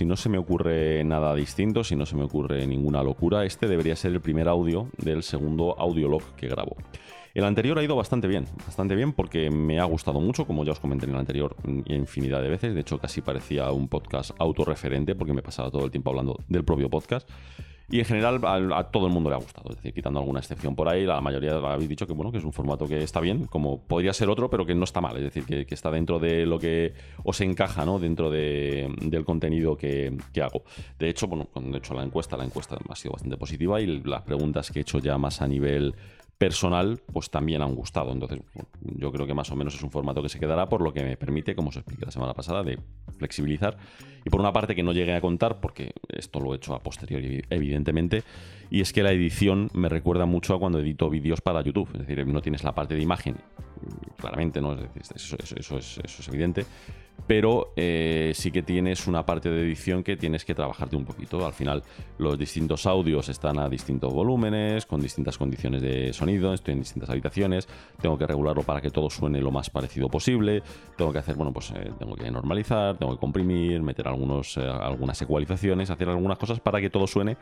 si no se me ocurre nada distinto, si no se me ocurre ninguna locura, este debería ser el primer audio del segundo audiolog que grabo. El anterior ha ido bastante bien, bastante bien porque me ha gustado mucho, como ya os comenté en el anterior infinidad de veces. De hecho, casi parecía un podcast autorreferente porque me pasaba todo el tiempo hablando del propio podcast. Y en general a, todo el mundo le ha gustado. Es decir, quitando alguna excepción por ahí, la mayoría habéis dicho que bueno, que es un formato que está bien, como podría ser otro, pero que no está mal. Es decir, que, está dentro de lo que os encaja, ¿no? Dentro del contenido que, que, hago. De hecho, bueno, cuando he hecho la encuesta, la encuesta ha sido bastante positiva y las preguntas que he hecho ya más a nivel personal, pues también han gustado. Entonces, yo creo que más o menos es un formato que se quedará, por lo que me permite, como os expliqué la semana pasada, de flexibilizar. Y por una parte que no llegué a contar, porque esto lo he hecho a posteriori, evidentemente, y es que la edición me recuerda mucho a cuando edito vídeos para YouTube. Es decir, no tienes la parte de imagen, claramente, ¿no? eso, eso, es, eso es evidente pero eh, sí que tienes una parte de edición que tienes que trabajarte un poquito. Al final, los distintos audios están a distintos volúmenes, con distintas condiciones de sonido, estoy en distintas habitaciones, tengo que regularlo para que todo suene lo más parecido posible, tengo que hacer, bueno, pues eh, tengo que normalizar, tengo que comprimir, meter algunos, eh, algunas ecualizaciones, hacer algunas cosas para que todo suene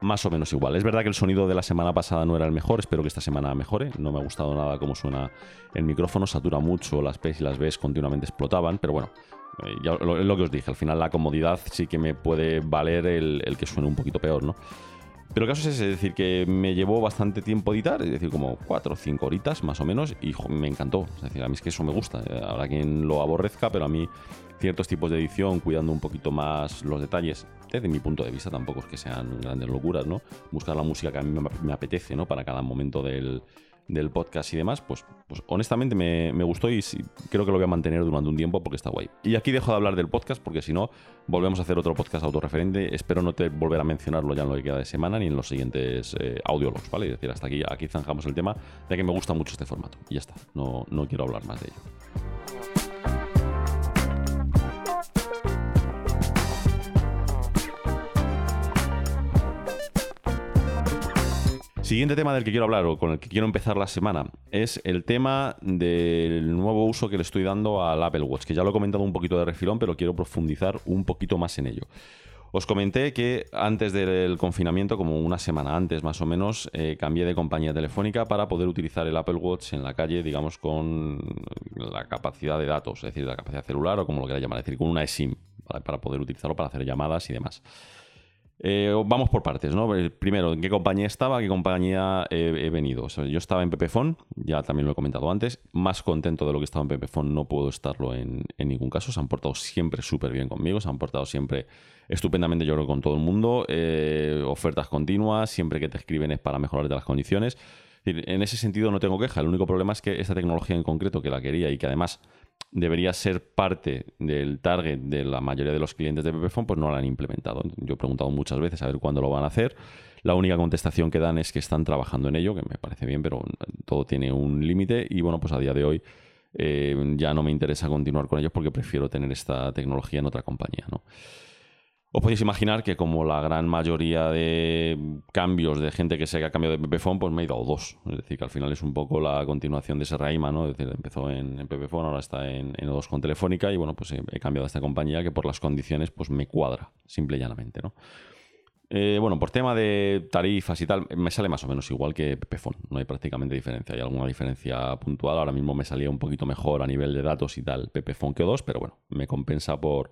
más o menos igual. Es verdad que el sonido de la semana pasada no era el mejor, espero que esta semana mejore, no me ha gustado nada cómo suena el micrófono, satura mucho, las P's y las B's continuamente explotaban, pero bueno, eh, ya lo, lo que os dije, al final la comodidad sí que me puede valer el, que suene un poquito peor, ¿no? Pero el caso es ese, es decir, que me llevó bastante tiempo editar, es decir, como 4 o 5 horitas más o menos, y me encantó. Es decir, a mí es que eso me gusta. Eh, habrá quien lo aborrezca, pero a mí ciertos tipos de edición, cuidando un poquito más los detalles, desde mi punto de vista tampoco es que sean grandes locuras, ¿no? Buscar la música que a mí me apetece, ¿no? Para cada momento del, del podcast y demás, pues, pues honestamente me, gustó y creo que lo voy a mantener durante un tiempo porque está guay. Y aquí dejo de hablar del podcast porque si no, volvemos a hacer otro podcast autorreferente. Espero no te volver a mencionarlo ya en lo que queda de semana ni en los siguientes eh, ¿vale? Es decir, hasta aquí, aquí zanjamos el tema, ya que me gusta mucho este formato. Y ya está, no, no quiero hablar más de ello. Siguiente tema del que quiero hablar o con el que quiero empezar la semana es el tema del nuevo uso que le estoy dando al Apple Watch, que ya lo he comentado un poquito de refilón, pero quiero profundizar un poquito más en ello. Os comenté que antes del confinamiento, como una semana antes más o menos, eh, cambié de compañía telefónica para poder utilizar el Apple Watch en la calle, digamos, con la capacidad de datos, es decir, la capacidad celular o como lo queráis llamar, es decir, con una eSIM, para poder utilizarlo para hacer llamadas y demás. Eh, vamos por partes, ¿no? Primero, ¿en qué compañía estaba? ¿A qué compañía he, venido? yo estaba en Pepefon, ya también lo he comentado antes. Más contento de lo que estaba en Pepefon no puedo estarlo en, ningún caso. Se han portado siempre súper bien conmigo, se han portado siempre estupendamente, yo creo, con todo el mundo. Eh, ofertas continuas, siempre que te escriben es para mejorarte las condiciones. En ese sentido no tengo queja. El único problema es que esta tecnología en concreto que la quería y que además debería ser parte del target de la mayoría de los clientes de Pepefon, pues no lo han implementado. Yo he preguntado muchas veces a ver cuándo lo van a hacer. La única contestación que dan es que están trabajando en ello, que me parece bien, pero todo tiene un límite y bueno, pues a día de hoy eh, ya no me interesa continuar con ellos porque prefiero tener esta tecnología en otra compañía, ¿no? Os podéis imaginar que como la gran mayoría de cambios de gente que se ha cambiado de Pepefon, pues me he a dos. Es decir, que al final es un poco la continuación de ese Raima, ¿no? Es decir, empezó en, en ahora está en, en O2 con Telefónica y bueno, pues he, cambiado a esta compañía que por las condiciones pues me cuadra, simple y llanamente, ¿no? Eh, bueno, por tema de tarifas y tal, me sale más o menos igual que Pepefon. No hay prácticamente diferencia. Hay alguna diferencia puntual. Ahora mismo me salía un poquito mejor a nivel de datos y tal Pepefon que O2, pero bueno, me compensa por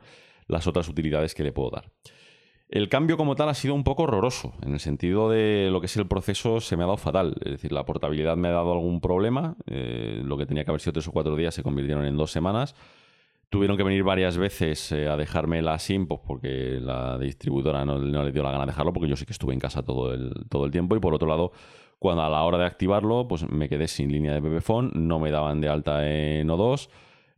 las otras utilidades que le puedo dar. El cambio como tal ha sido un poco horroroso, en el sentido de lo que es el proceso se me ha dado fatal, es decir, la portabilidad me ha dado algún problema, eh, lo que tenía que haber sido tres o cuatro días se convirtieron en dos semanas, tuvieron que venir varias veces eh, a dejarme la SIM porque la distribuidora no, le dio la gana de dejarlo porque yo sí que estuve en casa todo el, todo el tiempo. Y por otro lado cuando a la hora de activarlo pues me quedé sin línea de Pepefon, no me daban de alta en O2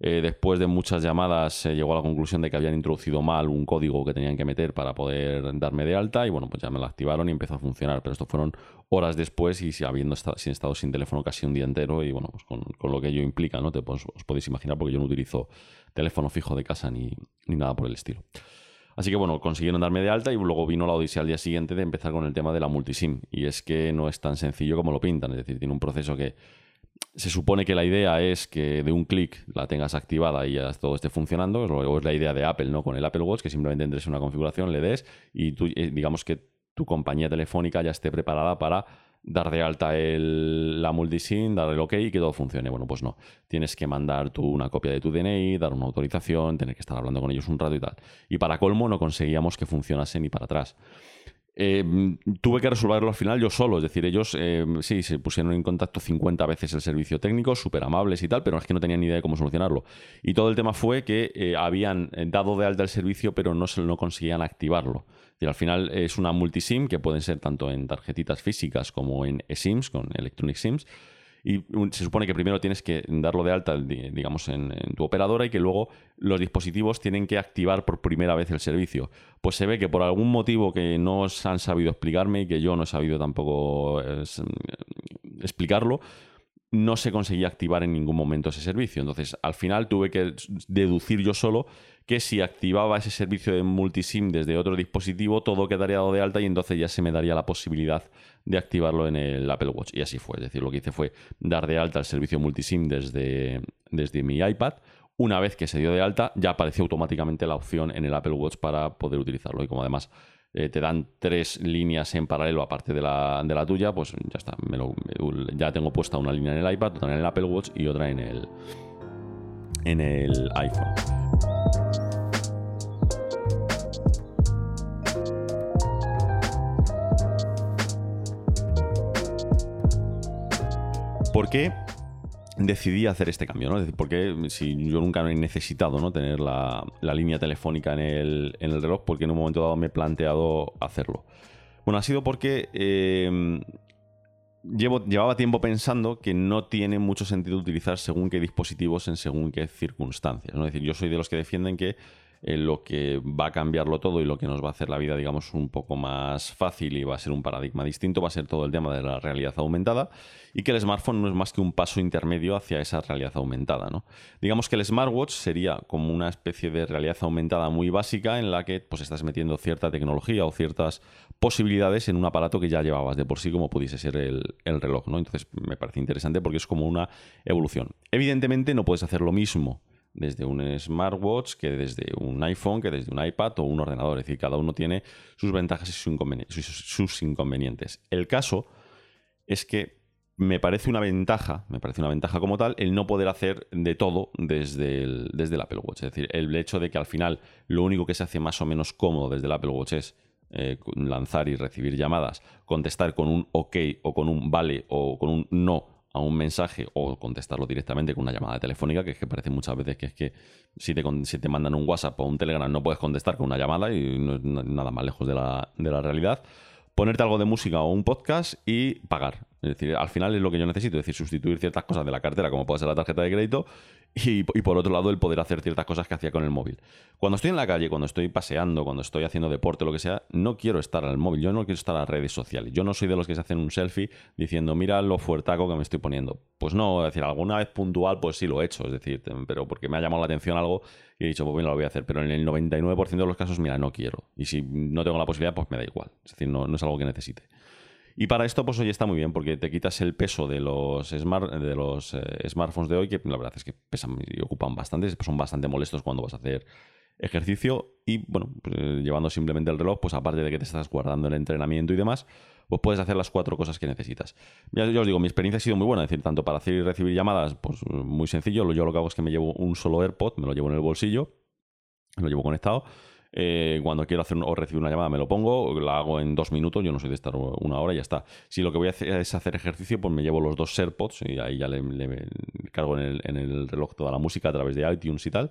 eh, después de muchas llamadas se llegó a la conclusión de que habían introducido mal un código que tenían que meter para poder darme de alta y bueno, pues ya me lo activaron y empezó a funcionar. Pero esto fueron horas después y habiendo estado sin, estado sin teléfono casi un día entero y bueno, pues con, lo que ello implica, ¿no? Te, os podéis imaginar porque yo no utilizo teléfono fijo de casa ni, ni nada por el estilo. Así que bueno, consiguieron darme de alta y luego vino la odisea al día siguiente de empezar con el tema de la multisim. Y es que no es tan sencillo como lo pintan, es decir, tiene un proceso que se supone que la idea es que de un clic la tengas activada y ya todo esté funcionando. Luego es la idea de Apple, ¿no? Con el Apple Watch, que simplemente entres en una configuración, le des y tú, eh, digamos que tu compañía telefónica ya esté preparada para dar de alta el, la multisim, dar el OK y que todo funcione. Bueno, pues no. Tienes que mandar tú una copia de tu DNI, dar una autorización, tener que estar hablando con ellos un rato y tal. Y para colmo no conseguíamos que funcionase ni para atrás. Eh, tuve que resolverlo al final yo solo, es decir, ellos eh, sí, se pusieron en contacto 50 veces el servicio técnico, súper amables y tal, pero es que no tenían ni idea de cómo solucionarlo. Y todo el tema fue que eh, habían dado de alta el servicio, pero no, se, no conseguían activarlo. Y al final es una multisim que pueden ser tanto en tarjetitas físicas como en eSIMs, con Electronic SIMs. Y se supone que primero tienes que darlo de alta, digamos, en, tu operadora y que luego los dispositivos tienen que activar por primera vez el servicio. Pues se ve que por algún motivo que no os han sabido explicarme y que yo no he sabido tampoco explicarlo, no se conseguía activar en ningún momento ese servicio. Entonces, al final tuve que deducir yo solo que si activaba ese servicio de multisim desde otro dispositivo, todo quedaría dado de alta y entonces ya se me daría la posibilidad de activarlo en el Apple Watch. Y así fue. Es decir, lo que hice fue dar de alta el servicio multisim desde, desde mi iPad. Una vez que se dio de alta, ya apareció automáticamente la opción en el Apple Watch para poder utilizarlo. Y como además eh, te dan tres líneas en paralelo aparte de la, de la tuya, pues ya está. ya tengo puesta una línea en el iPad, otra en el Apple Watch y otra en el, en el iPhone. ¿Por qué decidí hacer este cambio, ¿no? Es decir, porque si yo nunca he necesitado ¿no? tener la, línea telefónica en el, reloj, porque en un momento dado me he planteado hacerlo. Bueno, ha sido porque eh, llevo, llevaba tiempo pensando que no tiene mucho sentido utilizar según qué dispositivos en según qué circunstancias. ¿no? Es decir, yo soy de los que defienden que eh, lo que va a cambiarlo todo y lo que nos va a hacer la vida, digamos, un poco más fácil y va a ser un paradigma distinto, va a ser todo el tema de la realidad aumentada y que el smartphone no es más que un paso intermedio hacia esa realidad aumentada. ¿no? Digamos que el smartwatch sería como una especie de realidad aumentada muy básica en la que pues, estás metiendo cierta tecnología o ciertas posibilidades en un aparato que ya llevabas de por sí como pudiese ser el, el reloj. ¿no? Entonces me parece interesante porque es como una evolución. Evidentemente no puedes hacer lo mismo desde un smartwatch, que desde un iPhone, que desde un iPad o un ordenador. Es decir, cada uno tiene sus ventajas y sus inconvenientes. El caso es que me parece una ventaja, me parece una ventaja como tal, el no poder hacer de todo desde el, desde Apple Watch. Es decir, el hecho de que al final lo único que se hace más o menos cómodo desde el Apple Watch es eh, lanzar y recibir llamadas, contestar con un OK o con un vale o con un no a un mensaje o contestarlo directamente con una llamada telefónica, que es que parece muchas veces que es que si te, si te mandan un WhatsApp o un Telegram no puedes contestar con una llamada y no nada más lejos de la, de la realidad. Ponerte algo de música o un podcast y pagar. Es decir, al final es lo que yo necesito, es decir, sustituir ciertas cosas de la cartera, como puede ser la tarjeta de crédito, y, por otro lado el poder hacer ciertas cosas que hacía con el móvil. Cuando estoy en la calle, cuando estoy paseando, cuando estoy haciendo deporte, lo que sea, no quiero estar al móvil, yo no quiero estar a redes sociales. Yo no soy de los que se hacen un selfie diciendo, mira lo fuertaco que me estoy poniendo. Pues no, es decir, alguna vez puntual, pues sí lo he hecho, es decir, pero porque me ha llamado la atención algo y he dicho, pues bien, lo voy a hacer. Pero en el 99% de los casos, mira, no quiero. Y si no tengo la posibilidad, pues me da igual. Es decir, no, no es algo que necesite. Y para esto, pues hoy está muy bien, porque te quitas el peso de los, smart, de los eh, smartphones de hoy, que la verdad es que pesan y ocupan bastante, son bastante molestos cuando vas a hacer ejercicio. Y bueno, pues, eh, llevando simplemente el reloj, pues aparte de que te estás guardando el entrenamiento y demás, pues puedes hacer las cuatro cosas que necesitas. Ya, os digo, mi experiencia ha sido muy buena, es decir, tanto para hacer y recibir llamadas, pues muy sencillo. Yo lo que hago es que me llevo un solo AirPod, me lo llevo en el bolsillo, lo llevo conectado eh, cuando quiero hacer o recibir una llamada me lo pongo, la hago en dos minutos, yo no soy de estar una hora y ya está. Si lo que voy a hacer es hacer ejercicio, pues me llevo los dos AirPods y ahí ya le, cargo en el, en el reloj toda la música a través de iTunes y tal.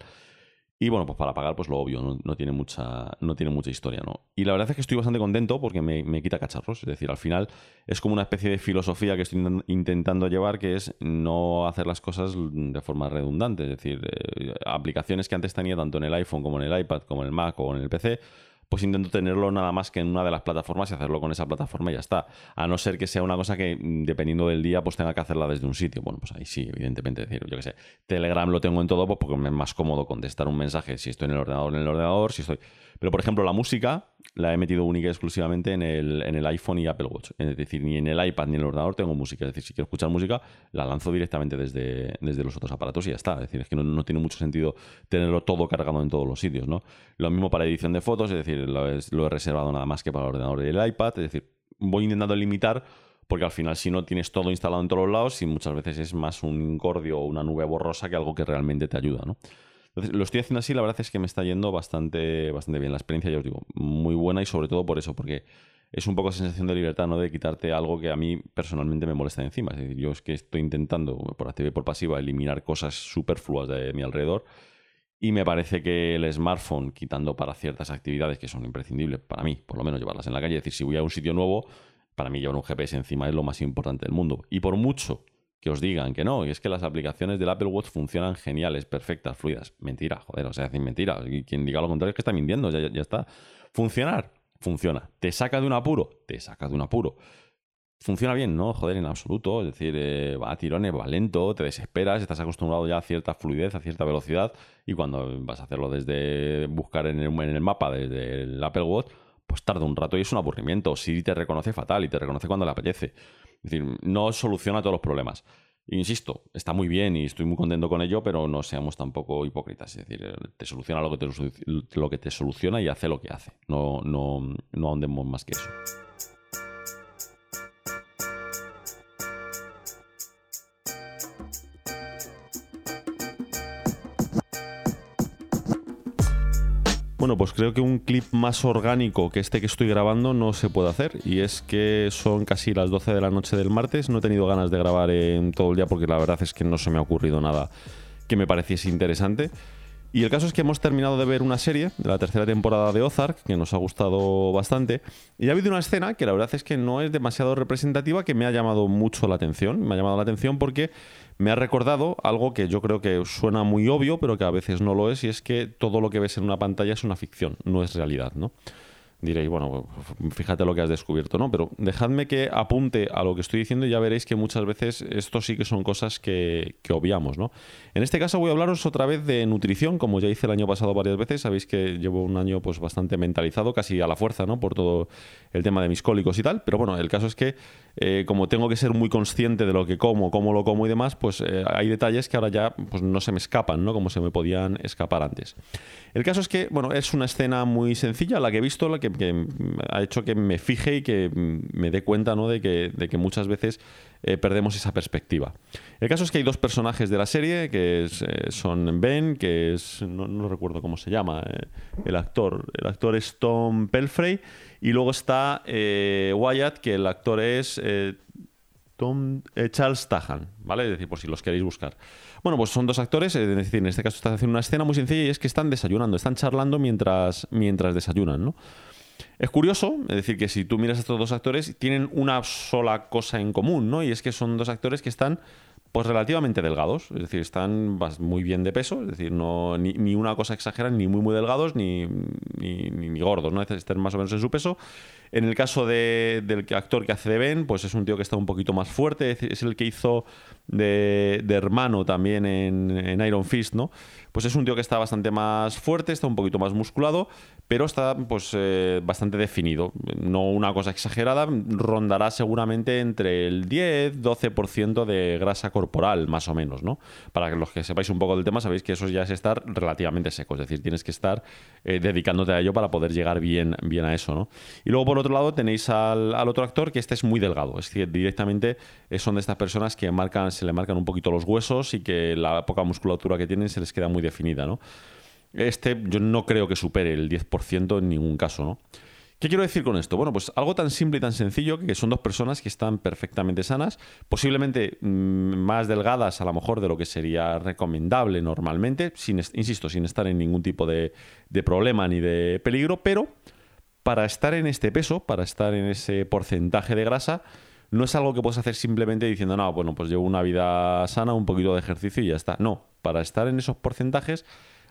Y bueno, pues para pagar, pues lo obvio, no, tiene, mucha, no tiene mucha historia, ¿no? Y la verdad es que estoy bastante contento porque me, me, quita cacharros. Es decir, al final es como una especie de filosofía que estoy intentando llevar, que es no hacer las cosas de forma redundante. Es decir, eh, aplicaciones que antes tenía tanto en el iPhone como en el iPad, como en el Mac o en el PC, pues intento tenerlo nada más que en una de las plataformas y hacerlo con esa plataforma y ya está. A no ser que sea una cosa que, mm, dependiendo del día, pues tenga que hacerla desde un sitio. Bueno, pues ahí sí, evidentemente. decir, yo qué sé, Telegram lo tengo en todo, pues porque me es más cómodo contestar un mensaje si estoy en el ordenador, en el ordenador, si estoy. Pero, por ejemplo, la música, la he metido única y exclusivamente en el, en el iPhone y Apple Watch. Es decir, ni en el iPad ni en el ordenador tengo música. Es decir, si quiero escuchar música, la lanzo directamente desde, desde los otros aparatos y ya está. Es decir, es que no, tiene mucho sentido tenerlo todo cargado en todos los sitios, ¿no? Lo mismo para edición de fotos, es decir, lo, lo he reservado nada más que para el ordenador y el iPad. Es decir, voy intentando limitar porque al final si no tienes todo instalado en todos los lados y muchas veces es más un incordio o una nube borrosa que algo que realmente te ayuda, ¿no? Entonces, lo estoy haciendo así, la verdad es que me está yendo bastante, bastante bien. La experiencia, ya os digo, muy buena y sobre todo por eso, porque es un poco sensación de libertad, ¿no? De quitarte algo que a mí personalmente me molesta encima. Es decir, yo es que estoy intentando, por activa y por pasiva, eliminar cosas superfluas de mi alrededor. Y me parece que el smartphone, quitando para ciertas actividades que son imprescindibles para mí, por lo menos llevarlas en la calle, es decir, si voy a un sitio nuevo, para mí llevar un GPS encima es lo más importante del mundo. Y por mucho que os digan que no, y es que las aplicaciones del Apple Watch funcionan geniales, perfectas, fluidas. Mentira, joder, o sea, hacen mentira. Quien diga lo contrario es que está mintiendo, ya, ya está. Funcionar, funciona. ¿Te saca de un apuro? Te saca de un apuro. Funciona bien, ¿no? Joder, en absoluto. Es decir, eh, va a tirones, va lento, te desesperas, estás acostumbrado ya a cierta fluidez, a cierta velocidad, y cuando vas a hacerlo desde buscar en el, en el mapa, desde el Apple Watch, pues tarda un rato y es un aburrimiento. Siri te reconoce fatal y te reconoce cuando le apetece. Es decir, no soluciona todos los problemas. Insisto, está muy bien y estoy muy contento con ello, pero no seamos tampoco hipócritas. Es decir, te soluciona lo que te, lo que te soluciona y hace lo que hace. No, no, no ahondemos más que eso. Bueno, pues creo que un clip más orgánico que este que estoy grabando no se puede hacer. Y es que son casi las 12 de la noche del martes. No he tenido ganas de grabar en todo el día porque la verdad es que no se me ha ocurrido nada que me pareciese interesante. Y el caso es que hemos terminado de ver una serie de la tercera temporada de Ozark, que nos ha gustado bastante. Y ha habido una escena que la verdad es que no es demasiado representativa, que me ha llamado mucho la atención. Me ha llamado la atención porque me ha recordado algo que yo creo que suena muy obvio, pero que a veces no lo es, y es que todo lo que ves en una pantalla es una ficción, no es realidad, ¿no? Diréis, bueno, fíjate lo que has descubierto, ¿no? Pero dejadme que apunte a lo que estoy diciendo y ya veréis que muchas veces esto sí que son cosas que, obviamos, ¿no? En este caso voy a hablaros otra vez de nutrición, como ya hice el año pasado varias veces, sabéis que llevo un año pues bastante mentalizado, casi a la fuerza, ¿no? Por todo el tema de mis cólicos y tal, pero bueno, el caso es que eh, como tengo que ser muy consciente de lo que como, cómo lo como y demás, pues eh, hay detalles que ahora ya pues, no se me escapan, ¿no? Como se me podían escapar antes. El caso es que, bueno, es una escena muy sencilla, la que he visto, la que, ha hecho que me fije y que me dé cuenta ¿no? de, que, de que muchas veces eh, perdemos esa perspectiva. El caso es que hay dos personajes de la serie, que eh, son Ben, que es, no, recuerdo cómo se llama, eh, el actor. El actor es Tom Pelfrey, y luego está Wyatt, que el actor es Tom, Charles Tahan, ¿vale? Es decir, por si los queréis buscar. Bueno, pues son dos actores, es decir, en este caso están haciendo una escena muy sencilla y es que están desayunando, están charlando mientras, mientras desayunan, ¿no? Es curioso, es decir, que si tú miras a estos dos actores, tienen una sola cosa en común, ¿no? Y es que son dos actores que están pues relativamente delgados, es decir, están muy bien de peso, es decir, no, ni, una cosa exagerada, ni muy muy delgados, ni, ni, ni gordos, ¿no? Están más o menos en su peso. En el caso de, del actor que hace de Ben, pues es un tío que está un poquito más fuerte, es el que hizo de, hermano también en, Iron Fist, ¿no? Pues es un tío que está bastante más fuerte, está un poquito más musculado, pero está pues eh, bastante definido. No una cosa exagerada, rondará seguramente entre el 10-12% de grasa corporal, más o menos, ¿no? Para los que sepáis un poco del tema, sabéis que eso ya es estar relativamente seco, es decir, tienes que estar eh, dedicándote a ello para poder llegar bien, bien a eso, ¿no? Y luego por otro lado tenéis al, al otro actor que este es muy delgado, es decir, directamente son de estas personas que marcan se le marcan un poquito los huesos y que la poca musculatura que tienen se les queda muy definida, ¿no? Este yo no creo que supere el 10% en ningún caso, ¿no? ¿Qué quiero decir con esto? Bueno, pues algo tan simple y tan sencillo que son dos personas que están perfectamente sanas, posiblemente mm, más delgadas a lo mejor de lo que sería recomendable normalmente, sin, insisto, sin estar en ningún tipo de, de problema ni de peligro, pero para estar en este peso, para estar en ese porcentaje de grasa, no es algo que puedes hacer simplemente diciendo, no, bueno, pues llevo una vida sana, un poquito de ejercicio y ya está. No, para estar en esos porcentajes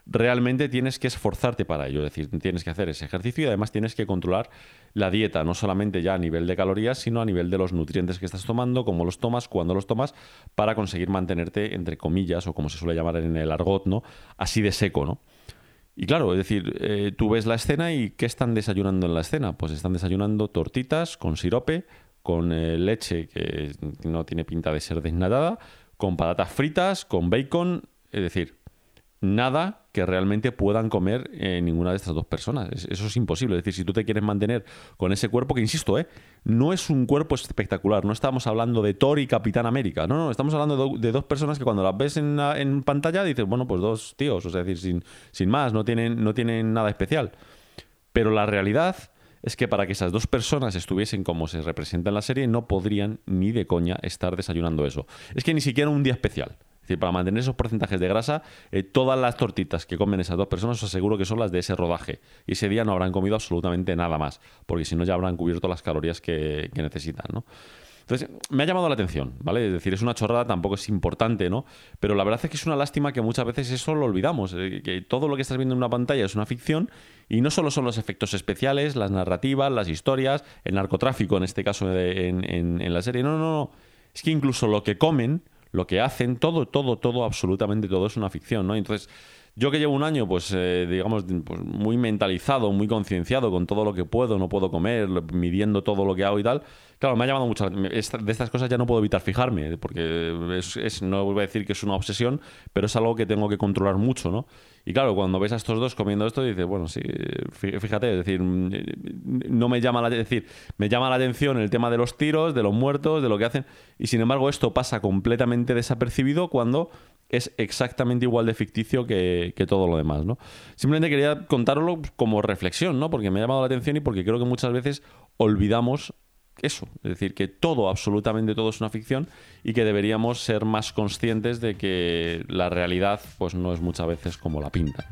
realmente tienes que esforzarte para ello, es decir, tienes que hacer ese ejercicio y además tienes que controlar la dieta, no solamente ya a nivel de calorías, sino a nivel de los nutrientes que estás tomando, cómo los tomas, cuándo los tomas, para conseguir mantenerte, entre comillas, o como se suele llamar en el argot, ¿no? Así de seco, ¿no? Y claro, es decir, eh, tú ves la escena y ¿qué están desayunando en la escena? Pues están desayunando tortitas con sirope, con eh, leche que no tiene pinta de ser desnatada, con patatas fritas, con bacon, es decir, nada que realmente puedan comer eh, ninguna de estas dos personas. eso es imposible. Es decir, si tú te quieres mantener con ese cuerpo, que insisto, eh, no es un cuerpo espectacular. No estamos hablando de Thor y Capitán América. No, no, estamos hablando de, dos personas que cuando las ves en, pantalla dices, bueno, pues dos tíos. O sea, es decir, sin, sin más, no tienen, no tienen nada especial. Pero la realidad es que para que esas dos personas estuviesen como se representa en la serie, no podrían ni de coña estar desayunando eso. Es que ni siquiera un día especial para mantener esos porcentajes de grasa, eh, todas las tortitas que comen esas dos personas os aseguro que son las de ese rodaje. Y ese día no habrán comido absolutamente nada más, porque si no ya habrán cubierto las calorías que, necesitan, ¿no? Entonces, me ha llamado la atención, ¿vale? Es decir, es una chorrada, tampoco es importante, ¿no? Pero la verdad es que es una lástima que muchas veces eso lo olvidamos, eh, que todo lo que estás viendo en una pantalla es una ficción y no solo son los efectos especiales, las narrativas, las historias, el narcotráfico en este caso en la serie, no, no, no. Es que incluso lo que comen lo que hacen, todo, todo, todo, absolutamente todo es una ficción, ¿no? Entonces, yo que llevo un año, pues, eh, digamos, pues, muy mentalizado, muy concienciado con todo lo que puedo, no puedo comer, midiendo todo lo que hago y tal, claro, me ha llamado mucho. De estas cosas ya no puedo evitar fijarme, porque es, no voy a decir que es una obsesión, pero es algo que tengo que controlar mucho, ¿no? Y claro, cuando ves a estos dos comiendo esto, dices, bueno, sí, fíjate, es decir, no me llama la, decir, me llama la atención el tema de los tiros, de los muertos, de lo que hacen, y sin embargo esto pasa completamente desapercibido cuando es exactamente igual de ficticio que, que, todo lo demás, ¿no? Simplemente quería contároslo como reflexión, ¿no? Porque me ha llamado la atención y porque creo que muchas veces olvidamos eso, es decir, que todo, absolutamente todo es una ficción y que deberíamos ser más conscientes de que la realidad pues no es muchas veces como la pinta.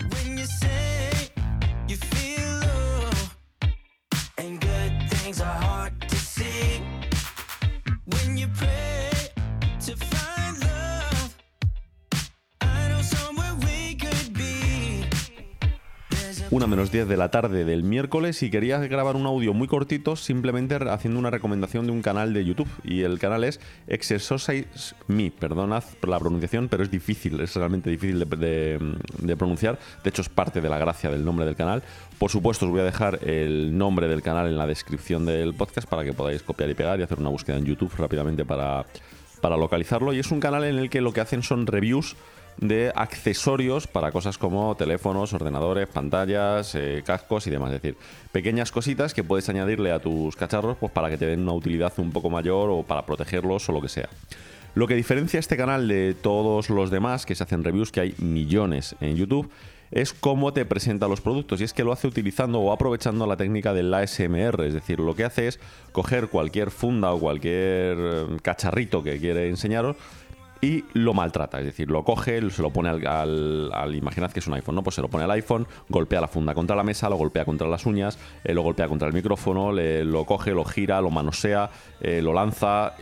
Una menos 10 de la tarde del miércoles y quería grabar un audio muy cortito simplemente haciendo una recomendación de un canal de YouTube. Y el canal es Exercise Me, perdonad por la pronunciación, pero es difícil, es realmente difícil de, pronunciar, de hecho es parte de la gracia del nombre del canal. Por supuesto os voy a dejar el nombre del canal en la descripción del podcast para que podáis copiar y pegar y hacer una búsqueda en YouTube rápidamente para, para localizarlo. Y es un canal en el que lo que hacen son reviews de accesorios para cosas como teléfonos, ordenadores, pantallas, eh, cascos y demás. Es decir, pequeñas cositas que puedes añadirle a tus cacharros pues, para que te den una utilidad un poco mayor o para protegerlos o lo que sea. Lo que diferencia este canal de todos los demás que se hacen reviews, que hay millones en YouTube, es cómo te presenta los productos. Y es que lo hace utilizando o aprovechando la técnica del ASMR. Es decir, lo que hace es coger cualquier funda o cualquier eh, cacharrito que quiere enseñaros y lo maltrata, es decir, lo coge, se lo pone al, imaginad que es un iPhone, ¿no? Pues se lo pone al iPhone, golpea la funda contra la mesa, lo golpea contra las uñas, eh, lo golpea contra el micrófono, lo coge, lo gira, lo manosea, eh, lo lanza.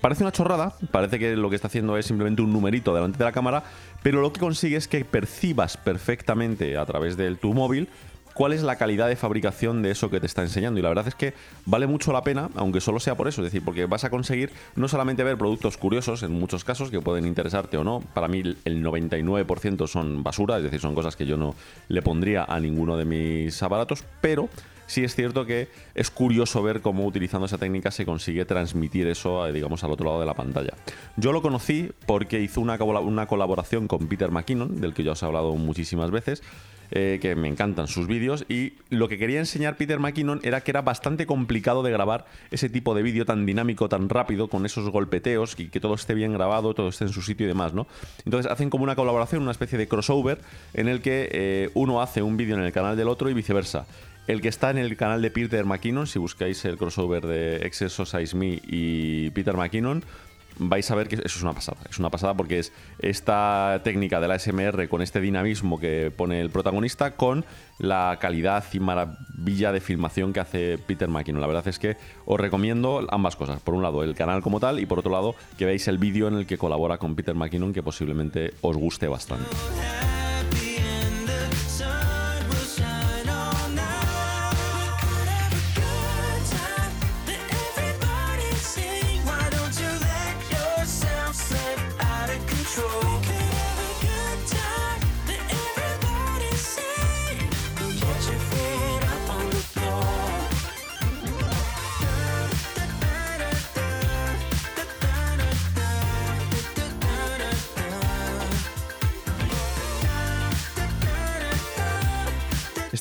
Parece una chorrada, parece que lo que está haciendo es simplemente un numerito delante de la cámara, pero lo que consigue es que percibas perfectamente a través de tu móvil cuál es la calidad de fabricación de eso que te está enseñando. Y la verdad es que vale mucho la pena, aunque solo sea por eso, es decir, porque vas a conseguir no solamente ver productos curiosos en muchos casos que pueden interesarte o no, para mí el 99% son basura, es decir, son cosas que yo no le pondría a ninguno de mis aparatos, pero sí es cierto que es curioso ver cómo utilizando esa técnica se consigue transmitir eso, eh, digamos, al otro lado de la pantalla. Yo lo conocí porque hizo una, una colaboración con Peter McKinnon, del que ya os he hablado muchísimas veces, eh, que me encantan sus vídeos. Y lo que quería enseñar Peter McKinnon era que era bastante complicado de grabar ese tipo de vídeo tan dinámico, tan rápido, con esos golpeteos y que todo esté bien grabado, todo esté en su sitio y demás, ¿no? Entonces hacen como una colaboración, una especie de crossover en el que eh, uno hace un vídeo en el canal del otro y viceversa. El que está en el canal de Peter McKinnon, si buscáis el crossover de Exercise Me y Peter McKinnon, vais a ver que eso es una pasada. Es una pasada porque es esta técnica de la SMR con este dinamismo que pone el protagonista con la calidad y maravilla de filmación que hace Peter McKinnon. La verdad es que os recomiendo ambas cosas. Por un lado, el canal como tal y por otro lado, que veáis el vídeo en el que colabora con Peter McKinnon que posiblemente os guste bastante.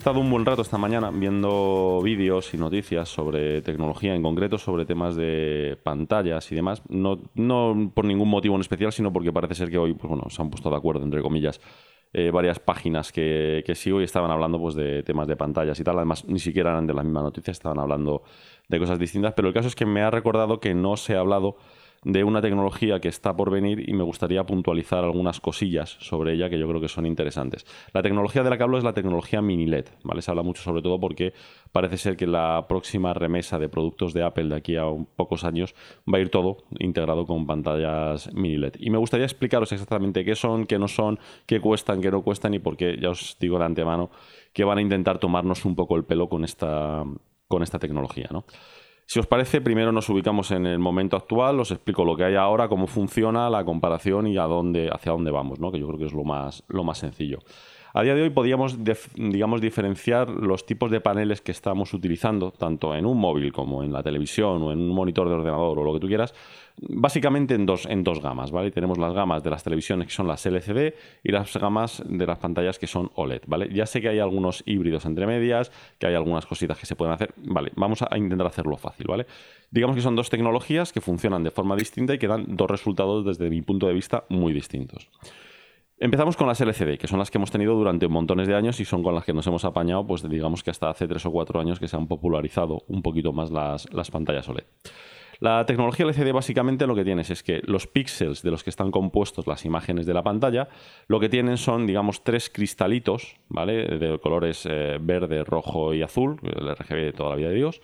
Estado un buen rato esta mañana viendo vídeos y noticias sobre tecnología, en concreto sobre temas de pantallas y demás. No, no por ningún motivo en especial, sino porque parece ser que hoy pues, bueno, se han puesto de acuerdo, entre comillas, eh, varias páginas que, que, sigo y estaban hablando pues, de temas de pantallas y tal. Además, ni siquiera eran de la misma noticia, estaban hablando de cosas distintas. Pero el caso es que me ha recordado que no se ha hablado de una tecnología que está por venir y me gustaría puntualizar algunas cosillas sobre ella que yo creo que son interesantes. La tecnología de la que hablo es la tecnología mini LED, ¿vale? Se habla mucho sobre todo porque parece ser que la próxima remesa de productos de Apple de aquí a pocos años va a ir todo integrado con pantallas mini LED. Y me gustaría explicaros exactamente qué son, qué no son, qué cuestan, qué no cuestan y por qué, ya os digo de antemano, que van a intentar tomarnos un poco el pelo con esta, con esta tecnología, ¿no? Si os parece, primero nos ubicamos en el momento actual, os explico lo que hay ahora, cómo funciona la comparación y a dónde, hacia dónde vamos, ¿no? que yo creo que es lo más, lo más sencillo. A día de hoy podríamos, digamos, diferenciar los tipos de paneles que estamos utilizando, tanto en un móvil como en la televisión o en un monitor de ordenador o lo que tú quieras, básicamente en dos, en dos gamas, ¿vale? Tenemos las gamas de las televisiones que son las LCD y las gamas de las pantallas que son OLED, ¿vale? Ya sé que hay algunos híbridos entre medias, que hay algunas cositas que se pueden hacer, ¿vale? Vamos a intentar hacerlo fácil, ¿vale? Digamos que son dos tecnologías que funcionan de forma distinta y que dan dos resultados desde mi punto de vista muy distintos. Empezamos con las LCD, que son las que hemos tenido durante montones de años y son con las que nos hemos apañado, pues digamos que hasta hace tres o cuatro años que se han popularizado un poquito más las, las pantallas OLED. La tecnología LCD básicamente lo que tienes es que los píxeles de los que están compuestos las imágenes de la pantalla, lo que tienen son, digamos, tres cristalitos, ¿vale? De colores eh, verde, rojo y azul, el RGB de toda la vida de Dios.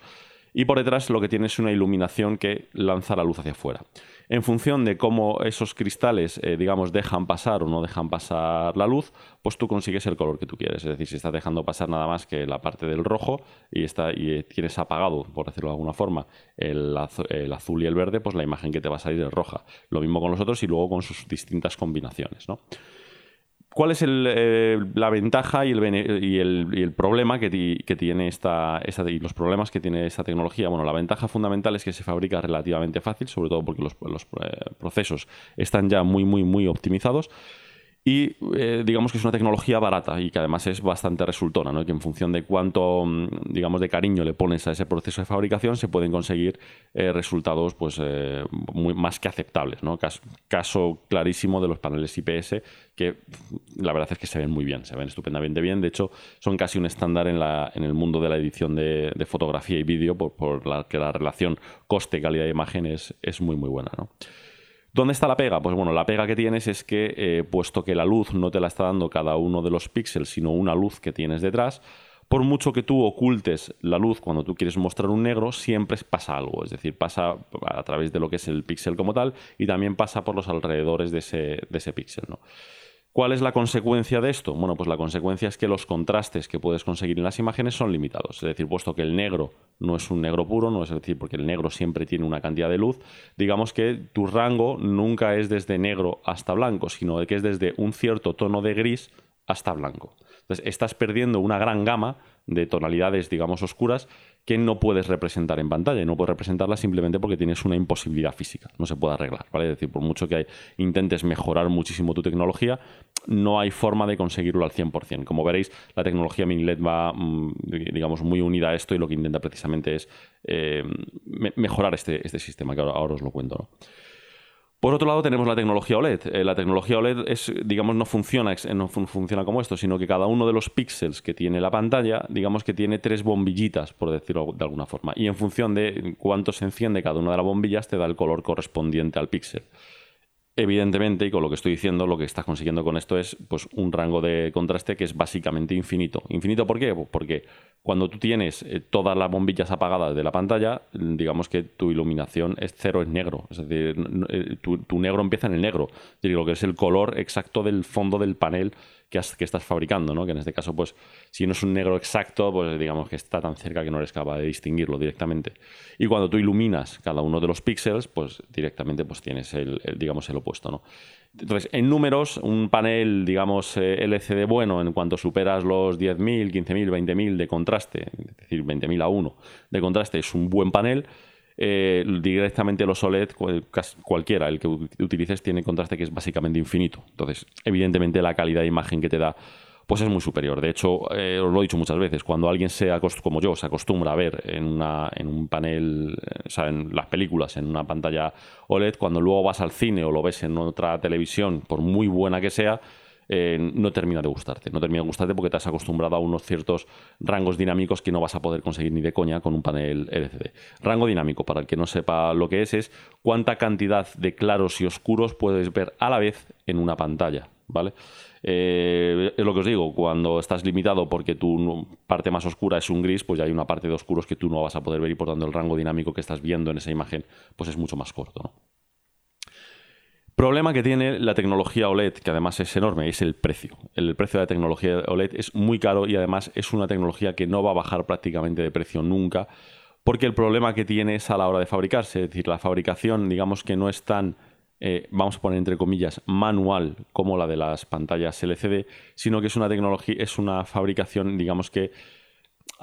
Y por detrás lo que tiene es una iluminación que lanza la luz hacia afuera en función de cómo esos cristales, eh, digamos, dejan pasar o no dejan pasar la luz, pues tú consigues el color que tú quieres. Es decir, si estás dejando pasar nada más que la parte del rojo y, tienes apagado, por decirlo de alguna forma, el, azul y el verde, pues la imagen que te va a salir es roja. Lo mismo con los otros y luego con sus distintas combinaciones, ¿no? ¿Cuál es eh, la ventaja y el, problema que, tiene esta, y los problemas que tiene esta tecnología? Bueno, la ventaja fundamental es que se fabrica relativamente fácil, sobre todo porque los, eh, procesos están ya muy, muy, muy optimizados. Y eh, digamos que es una tecnología barata y que además es bastante resultona, ¿no? que en función de cuánto mm, digamos, de cariño le pones a ese proceso de fabricación se pueden conseguir eh, resultados pues, eh, más que aceptables. ¿no? Caso, clarísimo de los paneles IPS que la verdad es que se ven muy bien, se ven estupendamente bien. De hecho, son casi un estándar en, la, en el mundo de la edición de, fotografía y vídeo por, por la que la relación coste-calidad de imagen es, es muy muy buena. ¿no? ¿Dónde está la pega? Pues bueno, la pega que tienes es que, eh, puesto que la luz no te la está dando cada uno de los píxeles, sino una luz que tienes detrás, por mucho que tú ocultes la luz cuando tú quieres mostrar un negro, siempre pasa algo. Es decir, pasa a través de lo que es el píxel como tal y también pasa por los alrededores de ese, de ese píxel. ¿no? ¿Cuál es la consecuencia de esto? Bueno, pues la consecuencia es que los contrastes que puedes conseguir en las imágenes son limitados. Es decir, puesto que el negro no es un negro puro, no es decir, porque el negro siempre tiene una cantidad de luz, digamos que tu rango nunca es desde negro hasta blanco, sino que es desde un cierto tono de gris hasta blanco. Entonces, estás perdiendo una gran gama de tonalidades, digamos, oscuras que no puedes representar en pantalla y no puedes representarla simplemente porque tienes una imposibilidad física, no se puede arreglar, ¿vale? Es decir, por mucho que intentes mejorar muchísimo tu tecnología, no hay forma de conseguirlo al 100%. Como veréis, la tecnología mini LED va, mm, digamos, muy unida a esto y lo que intenta precisamente es eh, mejorar este, este sistema, que ahora, ahora os lo cuento, ¿no? Por otro lado, tenemos la tecnología OLED. Eh, la tecnología OLED es, digamos, no funciona, no funciona como esto, sino que cada uno de los píxeles que tiene la pantalla, digamos que tiene tres bombillitas, por decirlo de alguna forma. Y en función de cuánto se enciende cada una de las bombillas, te da el color correspondiente al píxel. Evidentemente, y con lo que estoy diciendo, lo que estás consiguiendo con esto es pues, un rango de contraste que es básicamente infinito. ¿Infinito por qué? Pues porque cuando tú tienes eh, todas las bombillas apagadas de la pantalla, digamos que tu iluminación es cero, es negro. Es decir, eh, tu, negro empieza en el negro. Es lo que es el color exacto del fondo del panel que, estás fabricando, ¿no? Que en este caso, pues, si no es un negro exacto, pues digamos que está tan cerca que no eres capaz de distinguirlo directamente. Y cuando tú iluminas cada uno de los píxeles, pues directamente pues tienes el, digamos, el opuesto, ¿no? Entonces, en números, un panel, digamos, eh, LCD bueno, en cuanto superas los 10.000, 15.000, 20.000 de contraste, es decir, 20.000 a 1 de contraste, es un buen panel. Eh, directamente los OLED, cualquiera, el que utilices, tiene contraste que es básicamente infinito. Entonces, evidentemente, la calidad de imagen que te da pues es muy superior. De hecho, eh, os lo he dicho muchas veces, cuando alguien se como yo se acostumbra a ver en, una, en un panel, eh, o sea, en las películas, en una pantalla OLED, cuando luego vas al cine o lo ves en otra televisión, por muy buena que sea, eh, no termina de gustarte. No termina de gustarte porque te has acostumbrado a unos ciertos rangos dinámicos que no vas a poder conseguir ni de coña con un panel LCD. Rango dinámico, para el que no sepa lo que es, es cuánta cantidad de claros y oscuros puedes ver a la vez en una pantalla. ¿Vale? Eh, es lo que os digo, cuando estás limitado porque tu parte más oscura es un gris, pues ya hay una parte de oscuros que tú no vas a poder ver y por tanto el rango dinámico que estás viendo en esa imagen pues es mucho más corto. ¿no? Problema que tiene la tecnología OLED, que además es enorme, es el precio. El precio de la tecnología OLED es muy caro y además es una tecnología que no va a bajar prácticamente de precio nunca, porque el problema que tiene es a la hora de fabricarse, es decir, la fabricación, digamos que no es tan, eh, vamos a poner entre comillas, manual como la de las pantallas LCD, sino que es una tecnología, es una fabricación, digamos que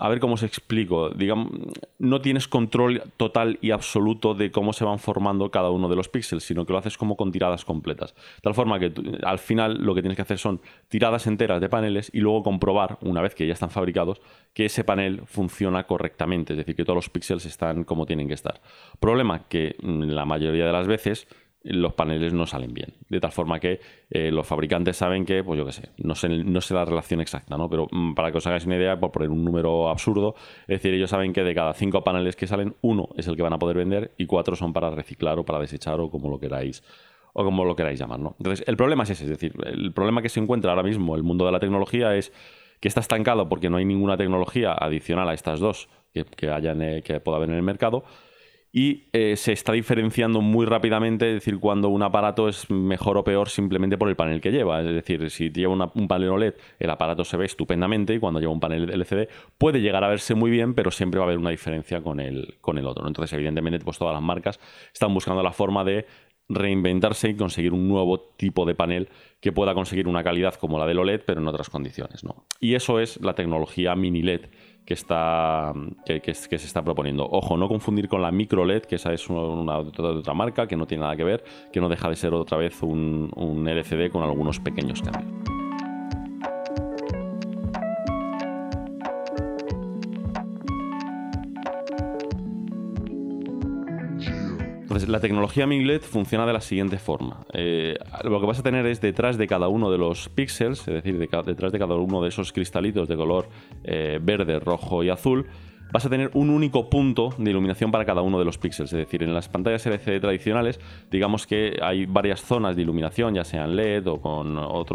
a ver cómo se explico, digamos, no tienes control total y absoluto de cómo se van formando cada uno de los píxeles, sino que lo haces como con tiradas completas. De tal forma que al final lo que tienes que hacer son tiradas enteras de paneles y luego comprobar, una vez que ya están fabricados, que ese panel funciona correctamente, es decir, que todos los píxeles están como tienen que estar. Problema que mm, la mayoría de las veces los paneles no salen bien. De tal forma que eh, los fabricantes saben que, pues yo qué sé, no sé, no sé la relación exacta, ¿no? Pero mm, para que os hagáis una idea, por poner un número absurdo, es decir, ellos saben que de cada cinco paneles que salen, uno es el que van a poder vender y cuatro son para reciclar o para desechar o como lo queráis o como lo queráis llamar, ¿no? Entonces, el problema es ese, es decir, el problema que se encuentra ahora mismo el mundo de la tecnología es que está estancado porque no hay ninguna tecnología adicional a estas dos que, hayan, eh, que pueda haber en el mercado y eh, se está diferenciando muy rápidamente, es decir, cuando un aparato es mejor o peor simplemente por el panel que lleva. Es decir, si lleva un panel OLED, el aparato se ve estupendamente y cuando lleva un panel LCD puede llegar a verse muy bien, pero siempre va a haber una diferencia con el, con el otro. Entonces, evidentemente, pues todas las marcas están buscando la forma de reinventarse y conseguir un nuevo tipo de panel que pueda conseguir una calidad como la del OLED, pero en otras condiciones. ¿no? Y eso es la tecnología mini LED que, está, que, se está proponiendo. Ojo, no confundir con la micro LED, que esa es una, de otra marca, que no tiene nada que ver, que no deja de ser otra vez un, un LCD con algunos pequeños cambios. Entonces, la tecnología LED funciona de la siguiente forma. Eh, lo que vas a tener es detrás de cada uno de los píxeles, es decir, detrás de cada uno de esos cristalitos de color eh, verde, rojo y azul, vas a tener un único punto de iluminación para cada uno de los píxeles. Es decir, en las pantallas LCD tradicionales, digamos que hay varias zonas de iluminación, ya sean LED o con, o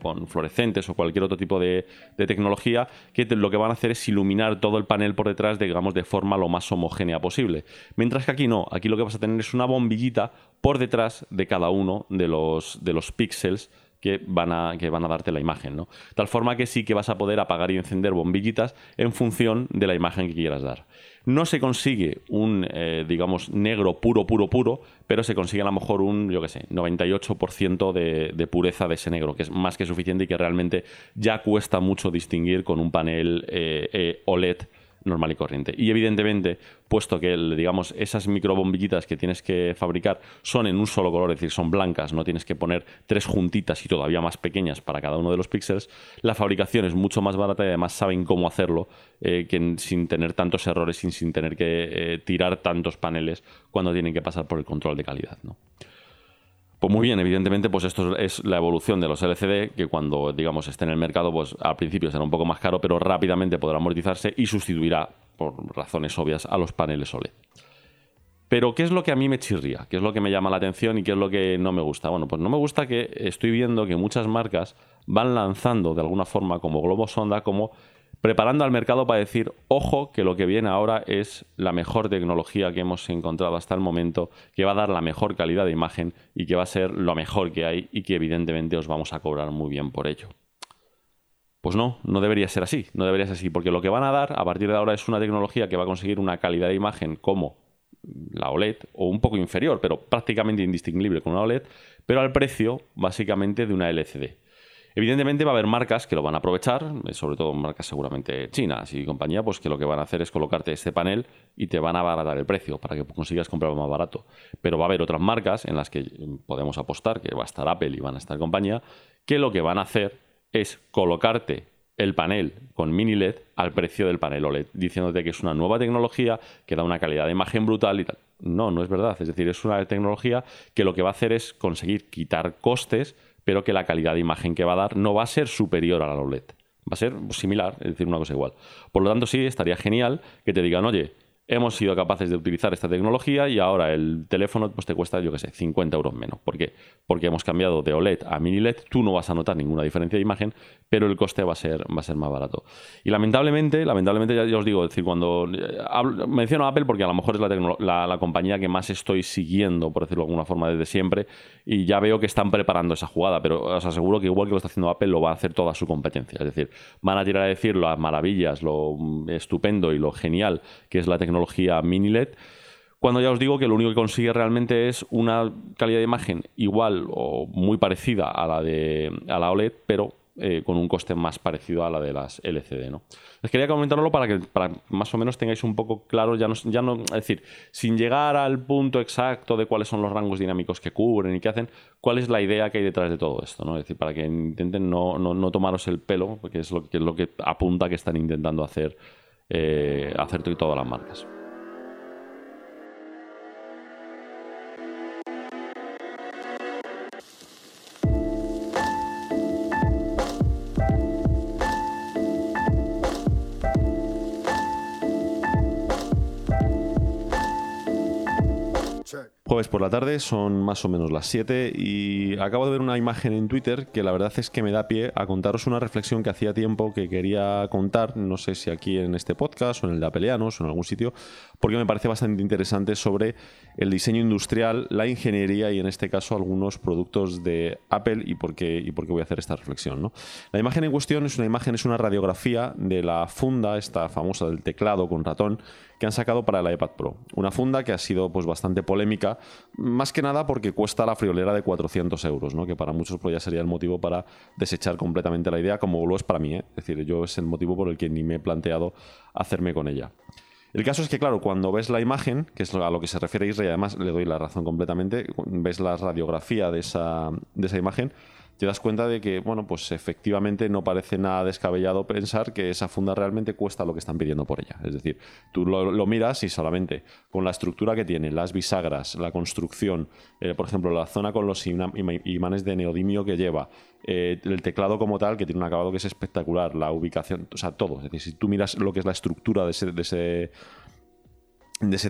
con fluorescentes o cualquier otro tipo de, tecnología, que lo que van a hacer es iluminar todo el panel por detrás, digamos, de forma lo más homogénea posible. Mientras que aquí no, aquí lo que vas a tener es una bombillita por detrás de cada uno de los, de los píxeles que van a, que van a darte la imagen. ¿no? Tal forma que sí que vas a poder apagar y encender bombillitas en función de la imagen que quieras dar. No se consigue un, eh, digamos, negro puro, puro, puro, pero se consigue a lo mejor un, yo qué sé, 98% de, de, pureza de ese negro, que es más que suficiente y que realmente ya cuesta mucho distinguir con un panel eh, eh, OLED normal y corriente. Y evidentemente, puesto que digamos esas microbombillitas que tienes que fabricar son en un solo color, es decir, son blancas, no tienes que poner tres juntitas y todavía más pequeñas para cada uno de los píxeles, la fabricación es mucho más barata y además saben cómo hacerlo eh, sin tener tantos errores, sin, sin tener que eh, tirar tantos paneles cuando tienen que pasar por el control de calidad. ¿no? Pues muy bien, evidentemente, pues esto es la evolución de los LCD, que cuando, digamos, esté en el mercado, pues al principio será un poco más caro, pero rápidamente podrá amortizarse y sustituirá, por razones obvias, a los paneles OLED. Pero, ¿qué es lo que a mí me chirría? ¿Qué es lo que me llama la atención y qué es lo que no me gusta? Bueno, pues no me gusta que estoy viendo que muchas marcas van lanzando de alguna forma como globo sonda, como preparando al mercado para decir, ojo, que lo que viene ahora es la mejor tecnología que hemos encontrado hasta el momento, que va a dar la mejor calidad de imagen y que va a ser lo mejor que hay y que evidentemente os vamos a cobrar muy bien por ello. Pues no, no debería ser así, no debería ser así, porque lo que van a dar a partir de ahora es una tecnología que va a conseguir una calidad de imagen como la OLED, o un poco inferior, pero prácticamente indistinguible con una OLED, pero al precio básicamente de una LCD. Evidentemente va a haber marcas que lo van a aprovechar, eh, sobre todo marcas seguramente chinas y compañía, pues que lo que van a hacer es colocarte este panel y te van a abaratar el precio para que consigas comprarlo más barato. Pero va a haber otras marcas en las que podemos apostar, que va a estar Apple y van a estar compañía, que lo que van a hacer es colocarte el panel con mini LED al precio del panel OLED, diciéndote que es una nueva tecnología que da una calidad de imagen brutal y tal. No, no es verdad. Es decir, es una tecnología que lo que va a hacer es conseguir quitar costes, pero que la calidad de imagen que va a dar no va a ser superior a la OLED. Va a ser similar, es decir, una cosa igual. Por lo tanto, sí, estaría genial que te digan, oye, hemos sido capaces de utilizar esta tecnología y ahora el teléfono pues, te cuesta, yo qué sé, 50 euros menos. ¿Por qué? Porque hemos cambiado de OLED a mini LED, tú no vas a notar ninguna diferencia de imagen, pero el coste va a ser, va a ser más barato. Y lamentablemente, lamentablemente ya, os digo, es decir, cuando eh, menciono Apple porque a lo mejor es la, la, compañía que más estoy siguiendo, por decirlo de alguna forma, desde siempre, y ya veo que están preparando esa jugada, pero os aseguro que igual que lo está haciendo Apple, lo va a hacer toda su competencia. Es decir, van a tirar a decir las maravillas, lo estupendo y lo genial que es la tecnología mini LED cuando ya os digo que lo único que consigue realmente es una calidad de imagen igual o muy parecida a la de a la OLED, pero eh, con un coste más parecido a la de las LCD. ¿no? Les quería comentarlo para que para más o menos tengáis un poco claro, ya no, ya no, es decir, sin llegar al punto exacto de cuáles son los rangos dinámicos que cubren y qué hacen, cuál es la idea que hay detrás de todo esto. ¿no? Es decir, para que intenten no, no, tomaros el pelo, porque es lo que, es lo que apunta que están intentando hacer, eh, hacer todas las marcas. Por la tarde, son más o menos las 7 y acabo de ver una imagen en Twitter que la verdad es que me da pie a contaros una reflexión que hacía tiempo que quería contar, no sé si aquí en este podcast o en el de Apeleanos o en algún sitio, porque me parece bastante interesante sobre el diseño industrial, la ingeniería y en este caso algunos productos de Apple y por qué, y por qué voy a hacer esta reflexión. ¿no? La imagen en cuestión es una imagen, es una radiografía de la funda, esta famosa del teclado con ratón, que han sacado para el iPad Pro. Una funda que ha sido pues, bastante polémica, más que nada porque cuesta la friolera de 400 euros, ¿no? que para muchos pues, ya sería el motivo para desechar completamente la idea, como lo es para mí. ¿eh? Es decir, yo es el motivo por el que ni me he planteado hacerme con ella. El caso es que, claro, cuando ves la imagen, que es a lo que se refiere Israel, además le doy la razón completamente, ves la radiografía de esa, de esa imagen, te das cuenta de que, bueno, pues efectivamente no parece nada descabellado pensar que esa funda realmente cuesta lo que están pidiendo por ella. Es decir, tú lo, miras y solamente con la estructura que tiene, las bisagras, la construcción, eh, por ejemplo, la zona con los imanes de neodimio que lleva, eh, el teclado como tal, que tiene un acabado que es espectacular, la ubicación, o sea, todo. Es decir, si tú miras lo que es la estructura de ese de ese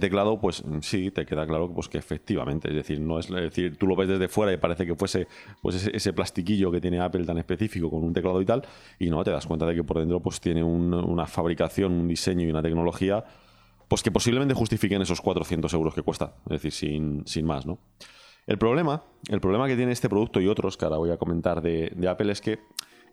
teclado, pues sí, te queda claro pues, que efectivamente, es decir, no es, decir, tú lo ves desde fuera y parece que fuese pues ese, plastiquillo que tiene Apple tan específico con un teclado y tal, y no, te das cuenta de que por dentro pues tiene una fabricación, un diseño y una tecnología pues que posiblemente justifiquen esos 400 euros que cuesta, es decir, sin, sin más, ¿no? El problema, el problema que tiene este producto y otros que ahora voy a comentar de, de Apple es que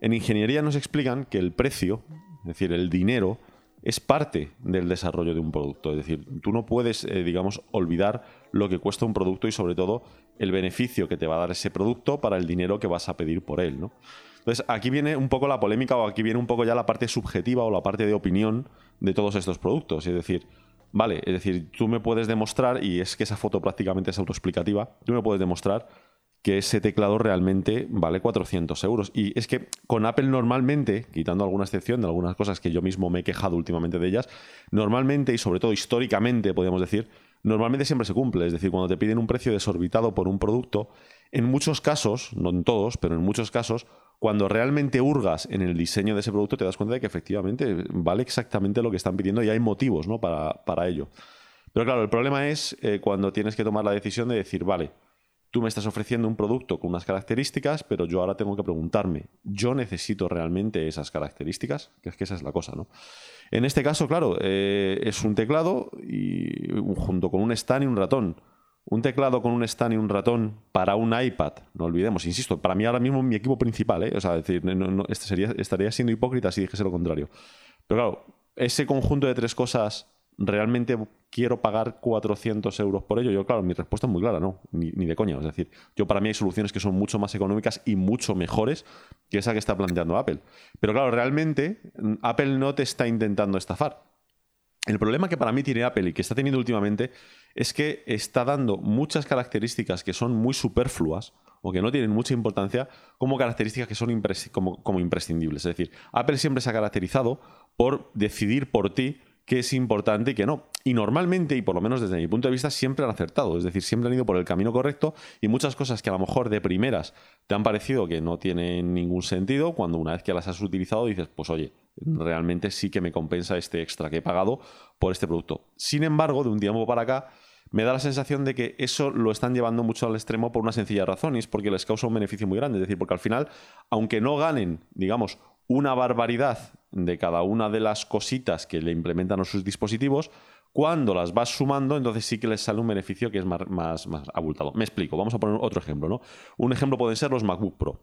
en ingeniería nos explican que el precio, es decir, el dinero, es parte del desarrollo de un producto. Es decir, tú no puedes, eh, digamos, olvidar lo que cuesta un producto y sobre todo el beneficio que te va a dar ese producto para el dinero que vas a pedir por él. ¿no? Entonces, aquí viene un poco la polémica o aquí viene un poco ya la parte subjetiva o la parte de opinión de todos estos productos. Es decir, vale, es decir, tú me puedes demostrar, y es que esa foto prácticamente es autoexplicativa, tú me puedes demostrar que ese teclado realmente vale 400 euros. Y es que con Apple normalmente, quitando alguna excepción de algunas cosas que yo mismo me he quejado últimamente de ellas, normalmente y sobre todo históricamente, podríamos decir, normalmente siempre se cumple. Es decir, cuando te piden un precio desorbitado por un producto, en muchos casos, no en todos, pero en muchos casos, cuando realmente hurgas en el diseño de ese producto, te das cuenta de que efectivamente vale exactamente lo que están pidiendo y hay motivos ¿no? para, para ello. Pero claro, el problema es eh, cuando tienes que tomar la decisión de decir, vale, tú me estás ofreciendo un producto con unas características, pero yo ahora tengo que preguntarme, ¿yo necesito realmente esas características? Que es que esa es la cosa, ¿no? En este caso, claro, eh, es un teclado y junto con un stand y un ratón. Un teclado con un stand y un ratón para un iPad, no olvidemos, insisto, para mí ahora mismo mi equipo principal, ¿eh? o sea, decir, este sería, estaría siendo hipócrita si dijese lo contrario. Pero claro, ese conjunto de tres cosas realmente quiero pagar 400 euros por ello? Yo, claro, mi respuesta es muy clara, no, ni, de coña. Es decir, yo para mí hay soluciones que son mucho más económicas y mucho mejores que esa que está planteando Apple. Pero claro, realmente mm, Apple no te está intentando estafar. El problema que para mí tiene Apple y que está teniendo últimamente es que está dando muchas características que son muy superfluas o que no tienen mucha importancia como características que son como, imprescindibles. Es decir, Apple siempre se ha caracterizado por decidir por ti qué es importante y qué no. Y normalmente, y por lo menos desde mi punto de vista, siempre han acertado. Es decir, siempre han ido por el camino correcto y muchas cosas que a lo mejor de primeras te han parecido que no tienen ningún sentido, cuando una vez que las has utilizado dices, pues oye, realmente sí que me compensa este extra que he pagado por este producto. Sin embargo, de un tiempo para acá, me da la sensación de que eso lo están llevando mucho al extremo por una sencilla razón, y es porque les causa un beneficio muy grande. Es decir, porque al final, aunque no ganen, digamos, una barbaridad de cada una de las cositas que le implementan a sus dispositivos, cuando las vas sumando, entonces sí que les sale un beneficio que es más, más, más abultado. Me explico, vamos a poner otro ejemplo. ¿no? Un ejemplo pueden ser los MacBook Pro.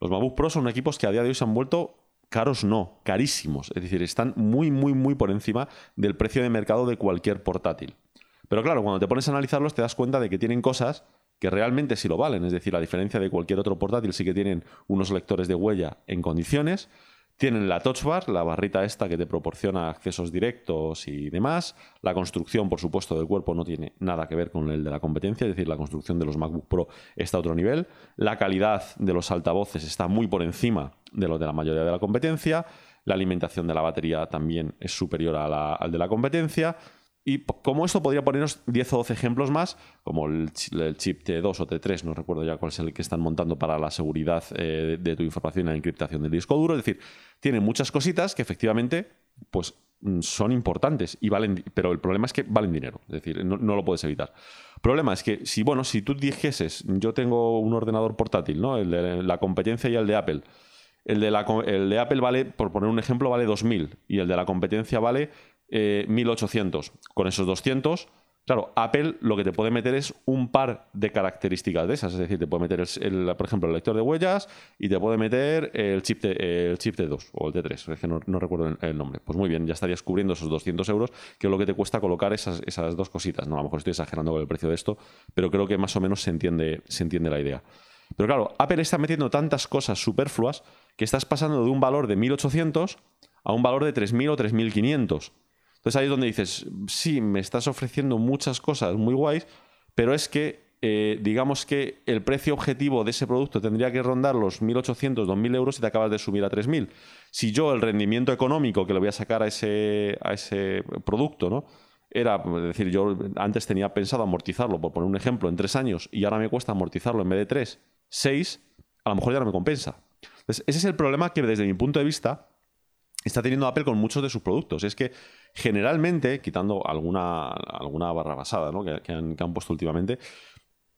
Los MacBook Pro son equipos que a día de hoy se han vuelto caros no, carísimos. Es decir, están muy, muy, muy por encima del precio de mercado de cualquier portátil. Pero claro, cuando te pones a analizarlos te das cuenta de que tienen cosas que realmente sí lo valen. Es decir, a diferencia de cualquier otro portátil, sí que tienen unos lectores de huella en condiciones. Tienen la touch bar, la barrita esta que te proporciona accesos directos y demás. La construcción, por supuesto, del cuerpo no tiene nada que ver con el de la competencia, es decir, la construcción de los MacBook Pro está a otro nivel. La calidad de los altavoces está muy por encima de lo de la mayoría de la competencia. La alimentación de la batería también es superior a al de la competencia. Y como esto podría ponernos 10 o 12 ejemplos más, como el, chip T2 o T3, no recuerdo ya cuál es el que están montando para la seguridad eh, de tu información y la encriptación del disco duro. Es decir, tiene muchas cositas que efectivamente pues, mm, son importantes, y valen, pero el problema es que valen dinero, es decir, no, lo puedes evitar. Problema es que si, bueno, si tú dijeses, yo tengo un ordenador portátil, ¿no? el de la competencia y el de Apple, el de, la, el de Apple vale, por poner un ejemplo, vale 2.000 y el de la competencia vale 1800. Eh, Con esos 200, claro, Apple lo que te puede meter es un par de características de esas. Es decir, te puede meter, por ejemplo, el lector de huellas y te puede meter el chip, de, el chip T2 o el T3. Es que no, recuerdo el, nombre. Pues muy bien, ya estarías cubriendo esos 200 euros, que es lo que te cuesta colocar esas, esas dos cositas. No, a lo mejor estoy exagerando con el precio de esto, pero creo que más o menos se entiende, se entiende la idea. Pero claro, Apple está metiendo tantas cosas superfluas que estás pasando de un valor de 1800 a un valor de 3000 o 3500. Entonces ahí es donde dices, sí, me estás ofreciendo muchas cosas muy guays, pero es que eh, digamos que el precio objetivo de ese producto tendría que rondar los 1.800, 2.000 euros y te acabas de subir a 3.000. Si yo el rendimiento económico que le voy a sacar a ese, a ese producto, ¿no? Era, es decir, yo antes tenía pensado amortizarlo, por poner un ejemplo, en tres años y ahora me cuesta amortizarlo en vez de tres, seis, a lo mejor ya no me compensa. Entonces, ese es el problema que desde mi punto de vista está teniendo Apple con muchos de sus productos. Es que generalmente, quitando alguna, alguna barra basada ¿no? que, han, puesto últimamente,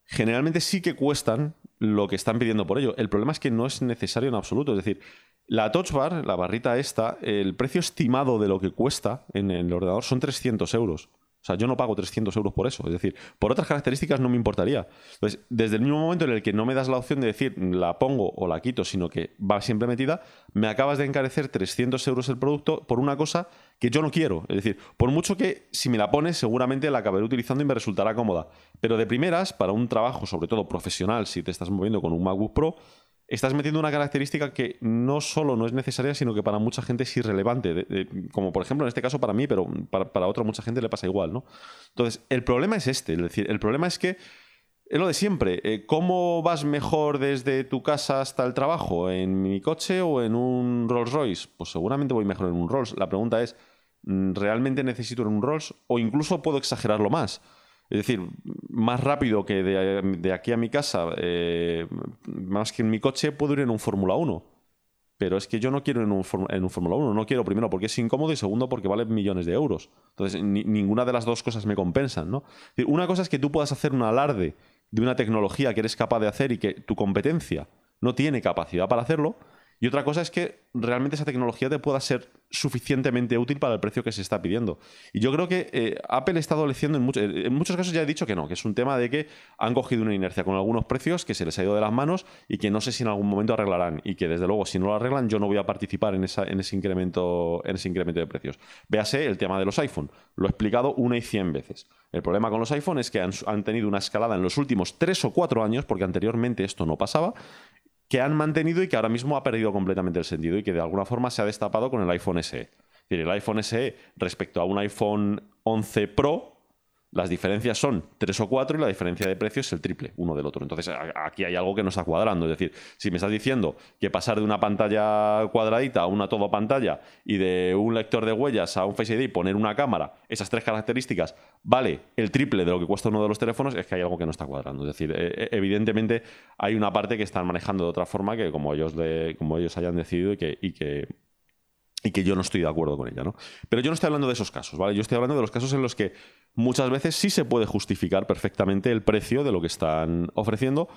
generalmente sí que cuestan lo que están pidiendo por ello. El problema es que no es necesario en absoluto. Es decir, la Touch Bar, la barrita esta, el precio estimado de lo que cuesta en el ordenador son 300 euros. O sea, yo no pago 300 euros por eso. Es decir, por otras características no me importaría. Entonces, desde el mismo momento en el que no me das la opción de decir la pongo o la quito, sino que va siempre metida, me acabas de encarecer 300 euros el producto por una cosa que yo no quiero. Es decir, por mucho que si me la pones, seguramente la acabaré utilizando y me resultará cómoda. Pero de primeras, para un trabajo, sobre todo profesional, si te estás moviendo con un MacBook Pro, estás metiendo una característica que no solo no es necesaria, sino que para mucha gente es irrelevante. como por ejemplo en este caso para mí, pero para, otra mucha gente le pasa igual, ¿no? Entonces, el problema es este. Es decir, el problema es que es lo de siempre. Eh, ¿Cómo vas mejor desde tu casa hasta el trabajo? ¿En mi coche o en un Rolls Royce? Pues seguramente voy mejor en un Rolls. La pregunta es, mm, ¿realmente necesito un Rolls? O incluso puedo exagerarlo más. Es decir, más rápido que de, aquí a mi casa, eh, más que en mi coche, puedo ir en un Fórmula 1. Pero es que yo no quiero en un, en un Fórmula 1. No quiero, primero, porque es incómodo y segundo, porque vale millones de euros. Entonces, ninguna de las dos cosas me compensan. ¿no? Una cosa es que tú puedas hacer un alarde de una tecnología que eres capaz de hacer y que tu competencia no tiene capacidad para hacerlo. Y otra cosa es que realmente esa tecnología te pueda ser suficientemente útil para el precio que se está pidiendo. Y yo creo que eh, Apple está adoleciendo en, en, muchos casos ya he dicho que no, que es un tema de que han cogido una inercia con algunos precios que se les ha ido de las manos y que no sé si en algún momento arreglarán y que desde luego si no lo arreglan yo no voy a participar en, ese, incremento, en ese incremento de precios. Véase el tema de los iPhone, lo he explicado una y cien veces. El problema con los iPhone es que han tenido una escalada en los últimos tres o cuatro años, porque anteriormente esto no pasaba, que han mantenido y que ahora mismo ha perdido completamente el sentido y que de alguna forma se ha destapado con el iPhone SE. el iPhone SE respecto a un iPhone 11 Pro, las diferencias son tres o cuatro y la diferencia de precio es el triple uno del otro. Entonces aquí hay algo que no está cuadrando. Es decir, si me estás diciendo que pasar de una pantalla cuadradita a una todo pantalla y de un lector de huellas a un Face ID y poner una cámara, esas tres características, vale el triple de lo que cuesta uno de los teléfonos, es que hay algo que no está cuadrando. Es decir, e, e, evidentemente hay una parte que están manejando de otra forma que como ellos, como ellos hayan decidido y que y que yo no estoy de acuerdo con ella, ¿no? Pero yo no estoy hablando de esos casos, ¿vale? Yo estoy hablando de los casos en los que muchas veces sí se puede justificar perfectamente el precio de lo que están ofreciendo,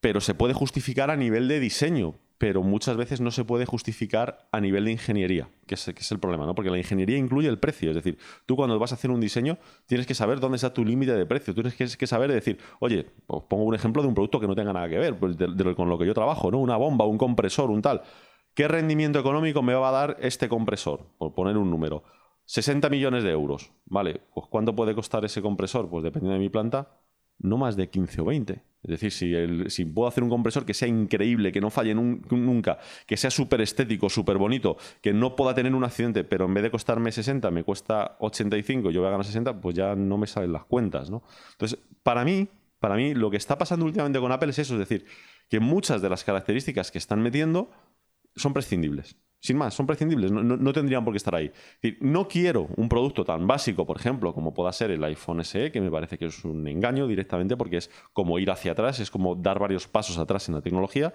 pero se puede justificar a nivel de diseño, pero muchas veces no se puede justificar a nivel de ingeniería, que es, el problema, ¿no? Porque la ingeniería incluye el precio, es decir, tú cuando vas a hacer un diseño tienes que saber dónde está tu límite de precio, tú tienes que, saber decir, oye, os pongo un ejemplo de un producto que no tenga nada que ver pues, con lo que yo trabajo, ¿no? Una bomba, un compresor, un tal ¿Qué rendimiento económico me va a dar este compresor? Por poner un número. 60 millones de euros. Vale, pues ¿cuánto puede costar ese compresor? Pues dependiendo de mi planta, no más de 15 o 20. Es decir, si, puedo hacer un compresor que sea increíble, que no falle nunca, que sea súper estético, súper bonito, que no pueda tener un accidente, pero en vez de costarme 60 me cuesta 85 y yo voy a ganar 60, pues ya no me salen las cuentas, ¿no? Entonces, para mí, para mí, lo que está pasando últimamente con Apple es eso, es decir, que muchas de las características que están metiendo son prescindibles. Sin más, son prescindibles, no, tendrían por qué estar ahí. no quiero un producto tan básico, por ejemplo, como pueda ser el iPhone SE, que me parece que es un engaño directamente porque es como ir hacia atrás, es como dar varios pasos atrás en la tecnología,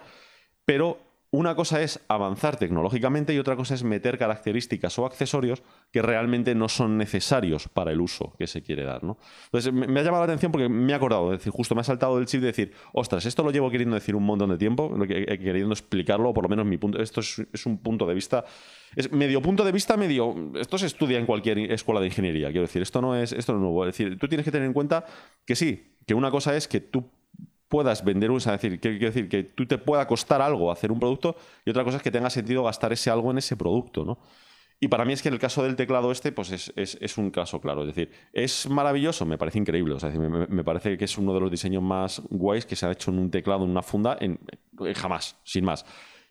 pero una cosa es avanzar tecnológicamente y otra cosa es meter características o accesorios que realmente no son necesarios para el uso que se quiere dar. ¿no? Entonces, me, ha llamado la atención porque me he acordado, es decir, justo me ha saltado del chip de decir, ostras, esto lo llevo queriendo decir un montón de tiempo, queriendo explicarlo, por lo menos mi punto, esto es, un punto de vista, es medio punto de vista, medio, esto se estudia en cualquier escuela de ingeniería, quiero decir, esto no es, esto no es nuevo, es decir, tú tienes que tener en cuenta que sí, que una cosa es que tú puedas vender un, es decir, quiero decir que tú te pueda costar algo hacer un producto y otra cosa es que tenga sentido gastar ese algo en ese producto, ¿no? Y para mí es que en el caso del teclado este, pues es, un caso claro. Es decir, ¿es maravilloso? Me parece increíble. O sea, me, parece que es uno de los diseños más guays que se ha hecho en un teclado, en una funda, en jamás, sin más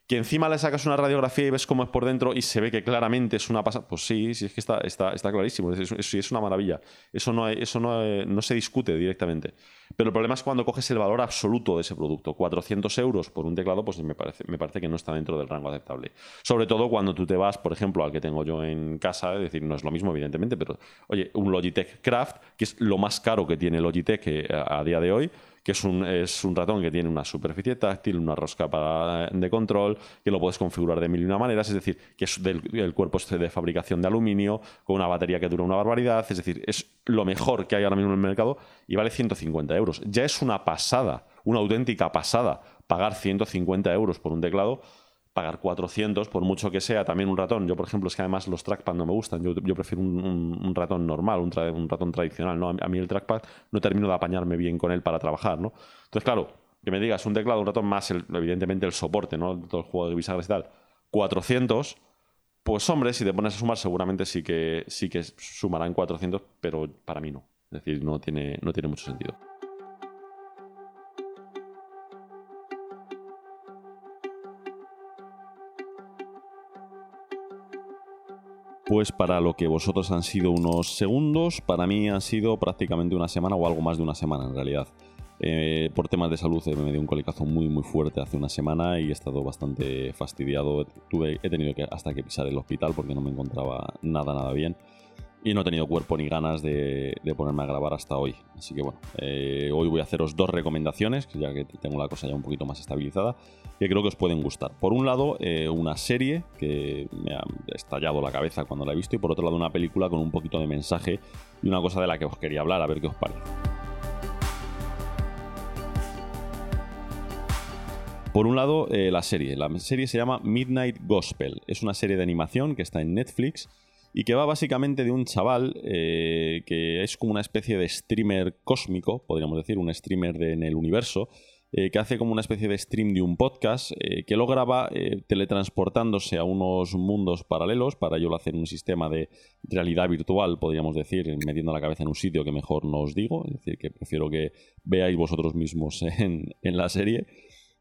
que encima le sacas una radiografía y ves cómo es por dentro y se ve que claramente es una pasada. Pues sí, sí, es que está, está, está clarísimo. Eso es, es, una maravilla. Eso, no, eso no, no, se discute directamente. Pero el problema es cuando coges el valor absoluto de ese producto. 400 euros por un teclado, pues me parece, me parece que no está dentro del rango aceptable. Sobre todo cuando tú te vas, por ejemplo, al que tengo yo en casa, es decir, no es lo mismo, evidentemente, pero oye, un Logitech Craft, que es lo más caro que tiene Logitech eh, a día de hoy que es un, es un ratón que tiene una superficie táctil, una rosca para, de control, que lo puedes configurar de mil y una maneras, es decir, que es del, el cuerpo de fabricación de aluminio, con una batería que dura una barbaridad, es decir, es lo mejor que hay ahora mismo en el mercado y vale 150 euros. Ya es una pasada, una auténtica pasada, pagar 150 euros por un teclado pagar 400, por mucho que sea también un ratón. Yo, por ejemplo, es que además los trackpad no me gustan. Yo, prefiero un, ratón normal, un, ratón tradicional. ¿no? A mí el trackpad no termino de apañarme bien con él para trabajar. ¿no? Entonces, claro, que me digas un teclado, un ratón más, evidentemente el soporte, ¿no? todo el juego de bisagras y tal, 400, pues hombre, si te pones a sumar, seguramente sí que, sí que sumarán 400, pero para mí no. Es decir, no tiene, no tiene mucho sentido. Pues para lo que vosotros han sido unos segundos, para mí han sido prácticamente una semana o algo más de una semana en realidad. Eh, por temas de salud me dio un colicazo muy muy fuerte hace una semana y he estado bastante fastidiado. Tuve, he tenido que hasta que pisar el hospital porque no me encontraba nada nada bien y no he tenido cuerpo ni ganas de, ponerme a grabar hasta hoy. Así que bueno, eh, hoy voy a haceros dos recomendaciones, ya que tengo la cosa ya un poquito más estabilizada, que creo que os pueden gustar. Por un lado, eh, una serie que me ha estallado la cabeza cuando la he visto, y por otro lado, una película con un poquito de mensaje y una cosa de la que os quería hablar, a ver qué os parece. Por un lado, eh, la serie. La serie se llama Midnight Gospel. Es una serie de animación que está en Netflix y que va básicamente de un chaval eh, que es como una especie de streamer cósmico, podríamos decir, un streamer en el universo, eh, que hace como una especie de stream de un podcast, eh, que lo graba teletransportándose a unos mundos paralelos, para ello lo hace en un sistema de realidad virtual, podríamos decir, metiendo la cabeza en un sitio que mejor no os digo, es decir, que prefiero que veáis vosotros mismos en, en la serie.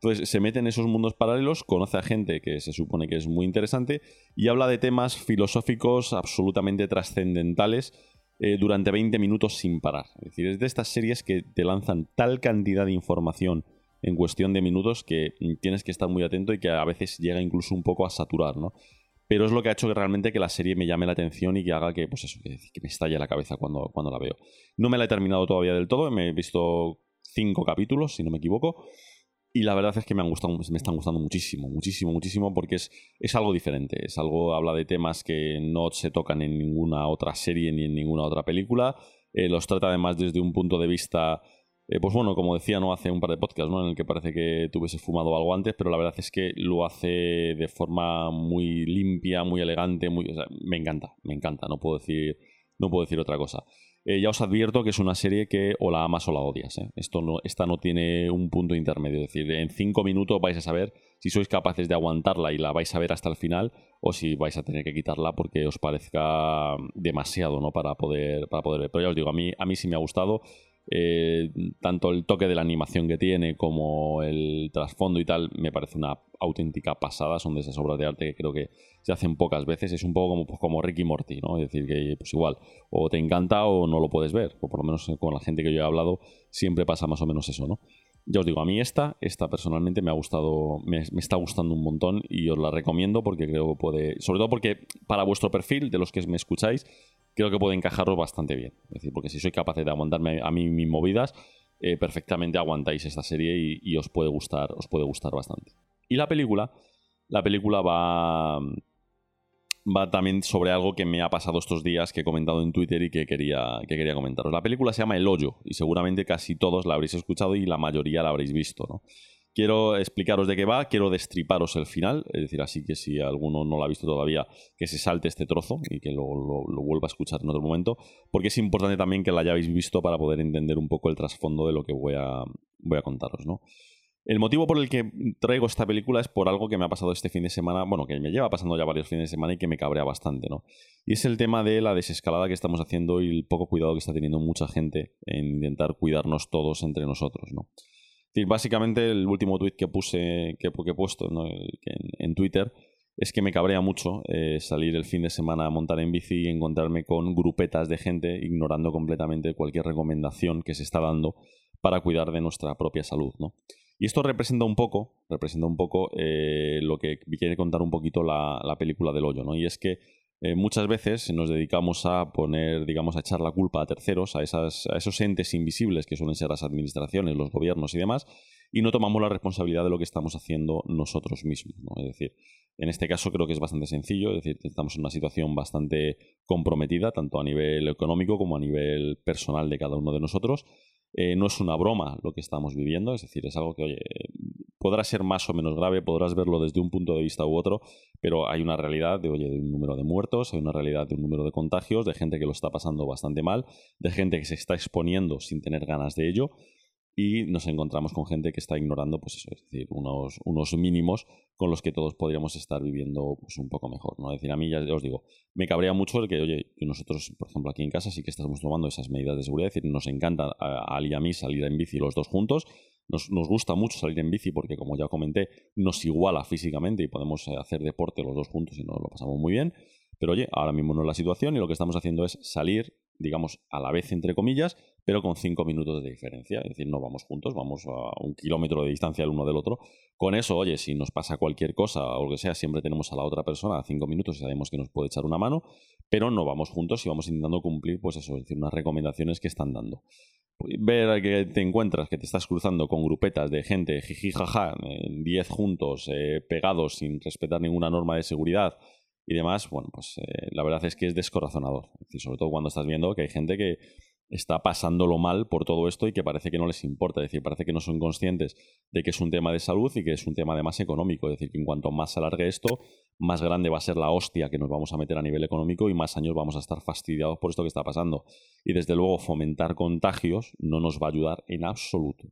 Entonces se mete en esos mundos paralelos, conoce a gente que se supone que es muy interesante y habla de temas filosóficos absolutamente trascendentales eh, durante 20 minutos sin parar. Es decir, es de estas series que te lanzan tal cantidad de información en cuestión de minutos que tienes que estar muy atento y que a veces llega incluso un poco a saturar, ¿no? Pero es lo que ha hecho que realmente que la serie me llame la atención y que haga que, pues eso, que, me estalle la cabeza cuando, cuando la veo. No me la he terminado todavía del todo, me he visto cinco capítulos, si no me equivoco. Y la verdad es que me, han gustado, me están gustando muchísimo, muchísimo, muchísimo, porque es, es algo diferente. Es algo, habla de temas que no se tocan en ninguna otra serie ni en ninguna otra película. Eh, los trata además desde un punto de vista, eh, pues bueno, como decía, no hace un par de podcasts, ¿no? En el que parece que tuviese fumado algo antes, pero la verdad es que lo hace de forma muy limpia, muy elegante, muy, me encanta, me encanta, no puedo decir, no puedo decir otra cosa. Eh, ya os advierto que es una serie que o la amas o la odias. ¿eh? Esto no, esta no tiene un punto intermedio. Es decir, en cinco minutos vais a saber si sois capaces de aguantarla y la vais a ver hasta el final o si vais a tener que quitarla porque os parezca demasiado ¿no? para, poder, para poder ver. Pero ya os digo, a mí, a mí sí me ha gustado. Eh, tanto el toque de la animación que tiene como el trasfondo y tal me parece una auténtica pasada. Son de esas obras de arte que creo que se hacen pocas veces. Es un poco como, pues, como Ricky Morty, ¿no? Es decir, que pues igual, o te encanta o no lo puedes ver. O por lo menos con la gente que yo he hablado, siempre pasa más o menos eso, ¿no? Ya os digo, a mí esta, esta personalmente me ha gustado, me, me, está gustando un montón y os la recomiendo porque creo que puede, sobre todo porque para vuestro perfil, de los que me escucháis, creo que puede encajaros bastante bien. Es decir, porque si soy capaz de aguantarme a mí mis movidas, eh, perfectamente aguantáis esta serie y, os puede gustar, os puede gustar bastante. Y la película, la película va, va también sobre algo que me ha pasado estos días, que he comentado en Twitter y que quería, que quería comentaros. La película se llama El Hoyo y seguramente casi todos la habréis escuchado y la mayoría la habréis visto, ¿no? Quiero explicaros de qué va, quiero destriparos el final, es decir, así que si alguno no lo ha visto todavía, que se salte este trozo y que lo, vuelva a escuchar en otro momento, porque es importante también que la hayáis visto para poder entender un poco el trasfondo de lo que voy a, voy a contaros, ¿no? El motivo por el que traigo esta película es por algo que me ha pasado este fin de semana, bueno, que me lleva pasando ya varios fines de semana y que me cabrea bastante, ¿no? Y es el tema de la desescalada que estamos haciendo y el poco cuidado que está teniendo mucha gente en intentar cuidarnos todos entre nosotros, ¿no? Básicamente el último tweet que puse, que, he puesto en, Twitter es que me cabrea mucho eh, salir el fin de semana a montar en bici y encontrarme con grupetas de gente ignorando completamente cualquier recomendación que se está dando para cuidar de nuestra propia salud, ¿no? Y esto representa un poco, representa un poco eh, lo que quiere contar un poquito la, la película del hoyo, ¿no? Y es que eh, muchas veces nos dedicamos a poner, digamos, a echar la culpa a terceros, a, esas, a esos entes invisibles que suelen ser las administraciones, los gobiernos y demás, y no tomamos la responsabilidad de lo que estamos haciendo nosotros mismos. Es decir, en este caso creo que es bastante sencillo, es decir, estamos en una situación bastante comprometida, tanto a nivel económico como a nivel personal de cada uno de nosotros. Eh, no es una broma lo que estamos viviendo, es decir, es algo que, oye, podrá ser más o menos grave, podrás verlo desde un punto de vista u otro, pero hay una realidad de, oye, de un número de muertos, hay una realidad de un número de contagios, de gente que lo está pasando bastante mal, de gente que se está exponiendo sin tener ganas de ello y nos encontramos con gente que está ignorando, pues eso, es decir, unos, unos mínimos con los que todos podríamos estar viviendo pues, un poco mejor, ¿no? Es decir, a mí ya os digo, me cabrea mucho el que, oye, nosotros, por ejemplo, aquí en casa sí que estamos tomando esas medidas de seguridad, es decir, nos encanta a Ali y a mí salir en bici los dos juntos, nos, gusta mucho salir en bici porque, como ya comenté, nos iguala físicamente y podemos eh, hacer deporte los dos juntos y nos lo pasamos muy bien. Pero oye, ahora mismo no es la situación y lo que estamos haciendo es salir, digamos, a la vez, entre comillas, pero con cinco minutos de diferencia. Es decir, no vamos juntos, vamos a un kilómetro de distancia el uno del otro. Con eso, oye, si nos pasa cualquier cosa o lo que sea, siempre tenemos a la otra persona a cinco minutos y sabemos que nos puede echar una mano, pero no vamos juntos y vamos intentando cumplir, pues eso, es decir, unas recomendaciones que están dando ver que te encuentras, que te estás cruzando con grupetas de gente, jiji, jaja, 10 juntos, eh, pegados, sin respetar ninguna norma de seguridad y demás, bueno, pues eh, la verdad es que es descorazonador. sobre todo cuando estás viendo que hay gente que está pasándolo mal por todo esto y que parece que no les importa, es decir, parece que no son conscientes de que es un tema de salud y que es un tema además económico, es decir, que en cuanto más se alargue esto, más grande va a ser la hostia que nos vamos a meter a nivel económico y más años vamos a estar fastidiados por esto que está pasando. Y desde luego fomentar contagios no nos va a ayudar en absoluto.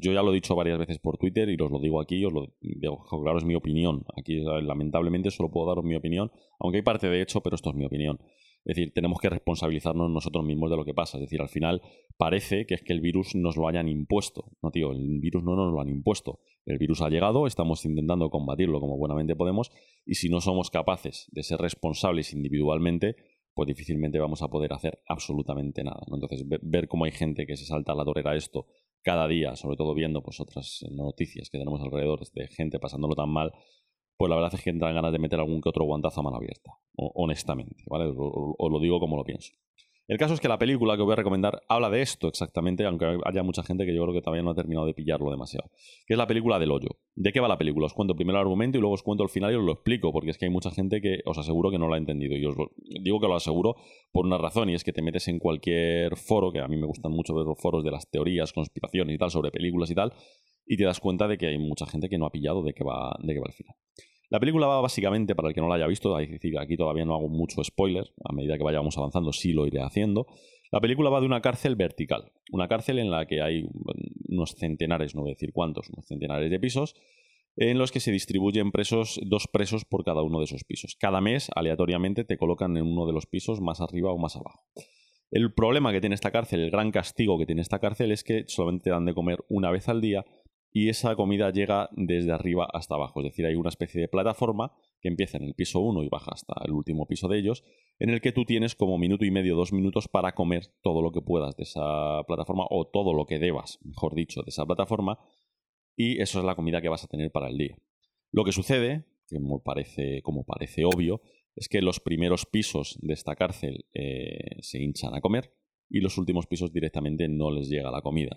Yo ya lo he dicho varias veces por Twitter y os lo digo aquí, os lo digo, claro, es mi opinión. Aquí lamentablemente solo puedo daros mi opinión, aunque hay parte de hecho, pero esto es mi opinión. Es decir, tenemos que responsabilizarnos nosotros mismos de lo que pasa. Es decir, al final parece que es que el virus nos lo hayan impuesto. No, tío, el virus no nos lo han impuesto. El virus ha llegado, estamos intentando combatirlo como buenamente podemos, y si no somos capaces de ser responsables individualmente, pues difícilmente vamos a poder hacer absolutamente nada. Entonces, ver cómo hay gente que se salta a la torera esto cada día, sobre todo viendo pues otras noticias que tenemos alrededor de gente pasándolo tan mal, pues la verdad es que entran ganas de meter algún que otro guantazo a mano abierta, honestamente, ¿vale? Os lo digo como lo pienso. El caso es que la película que voy a recomendar habla de esto exactamente, aunque haya mucha gente que yo creo que todavía no ha terminado de pillarlo demasiado. Que es la película del hoyo. ¿De qué va la película? Os cuento primero el argumento y luego os cuento el final y os lo explico, porque es que hay mucha gente que os aseguro que no lo ha entendido. Y os digo que lo aseguro por una razón, y es que te metes en cualquier foro, que a mí me gustan mucho ver los foros de las teorías, conspiraciones y tal, sobre películas y tal, y te das cuenta de que hay mucha gente que no ha pillado de qué va, de qué va el final. La película va básicamente, para el que no la haya visto, aquí todavía no hago mucho spoiler, a medida que vayamos avanzando sí lo iré haciendo. La película va de una cárcel vertical, una cárcel en la que hay unos centenares, no voy a decir cuántos, unos centenares de pisos, en los que se distribuyen presos, dos presos por cada uno de esos pisos. Cada mes, aleatoriamente, te colocan en uno de los pisos más arriba o más abajo. El problema que tiene esta cárcel, el gran castigo que tiene esta cárcel es que solamente te dan de comer una vez al día y esa comida llega desde arriba hasta abajo. Es decir, hay una especie de plataforma que empieza en el piso 1 y baja hasta el último piso de ellos, en el que tú tienes como minuto y medio, dos minutos para comer todo lo que puedas de esa plataforma o todo lo que debas, mejor dicho, de esa plataforma y eso es la comida que vas a tener para el día. Lo que sucede, que como parece, como parece obvio, es que los primeros pisos de esta cárcel eh, se hinchan a comer y los últimos pisos directamente no les llega la comida.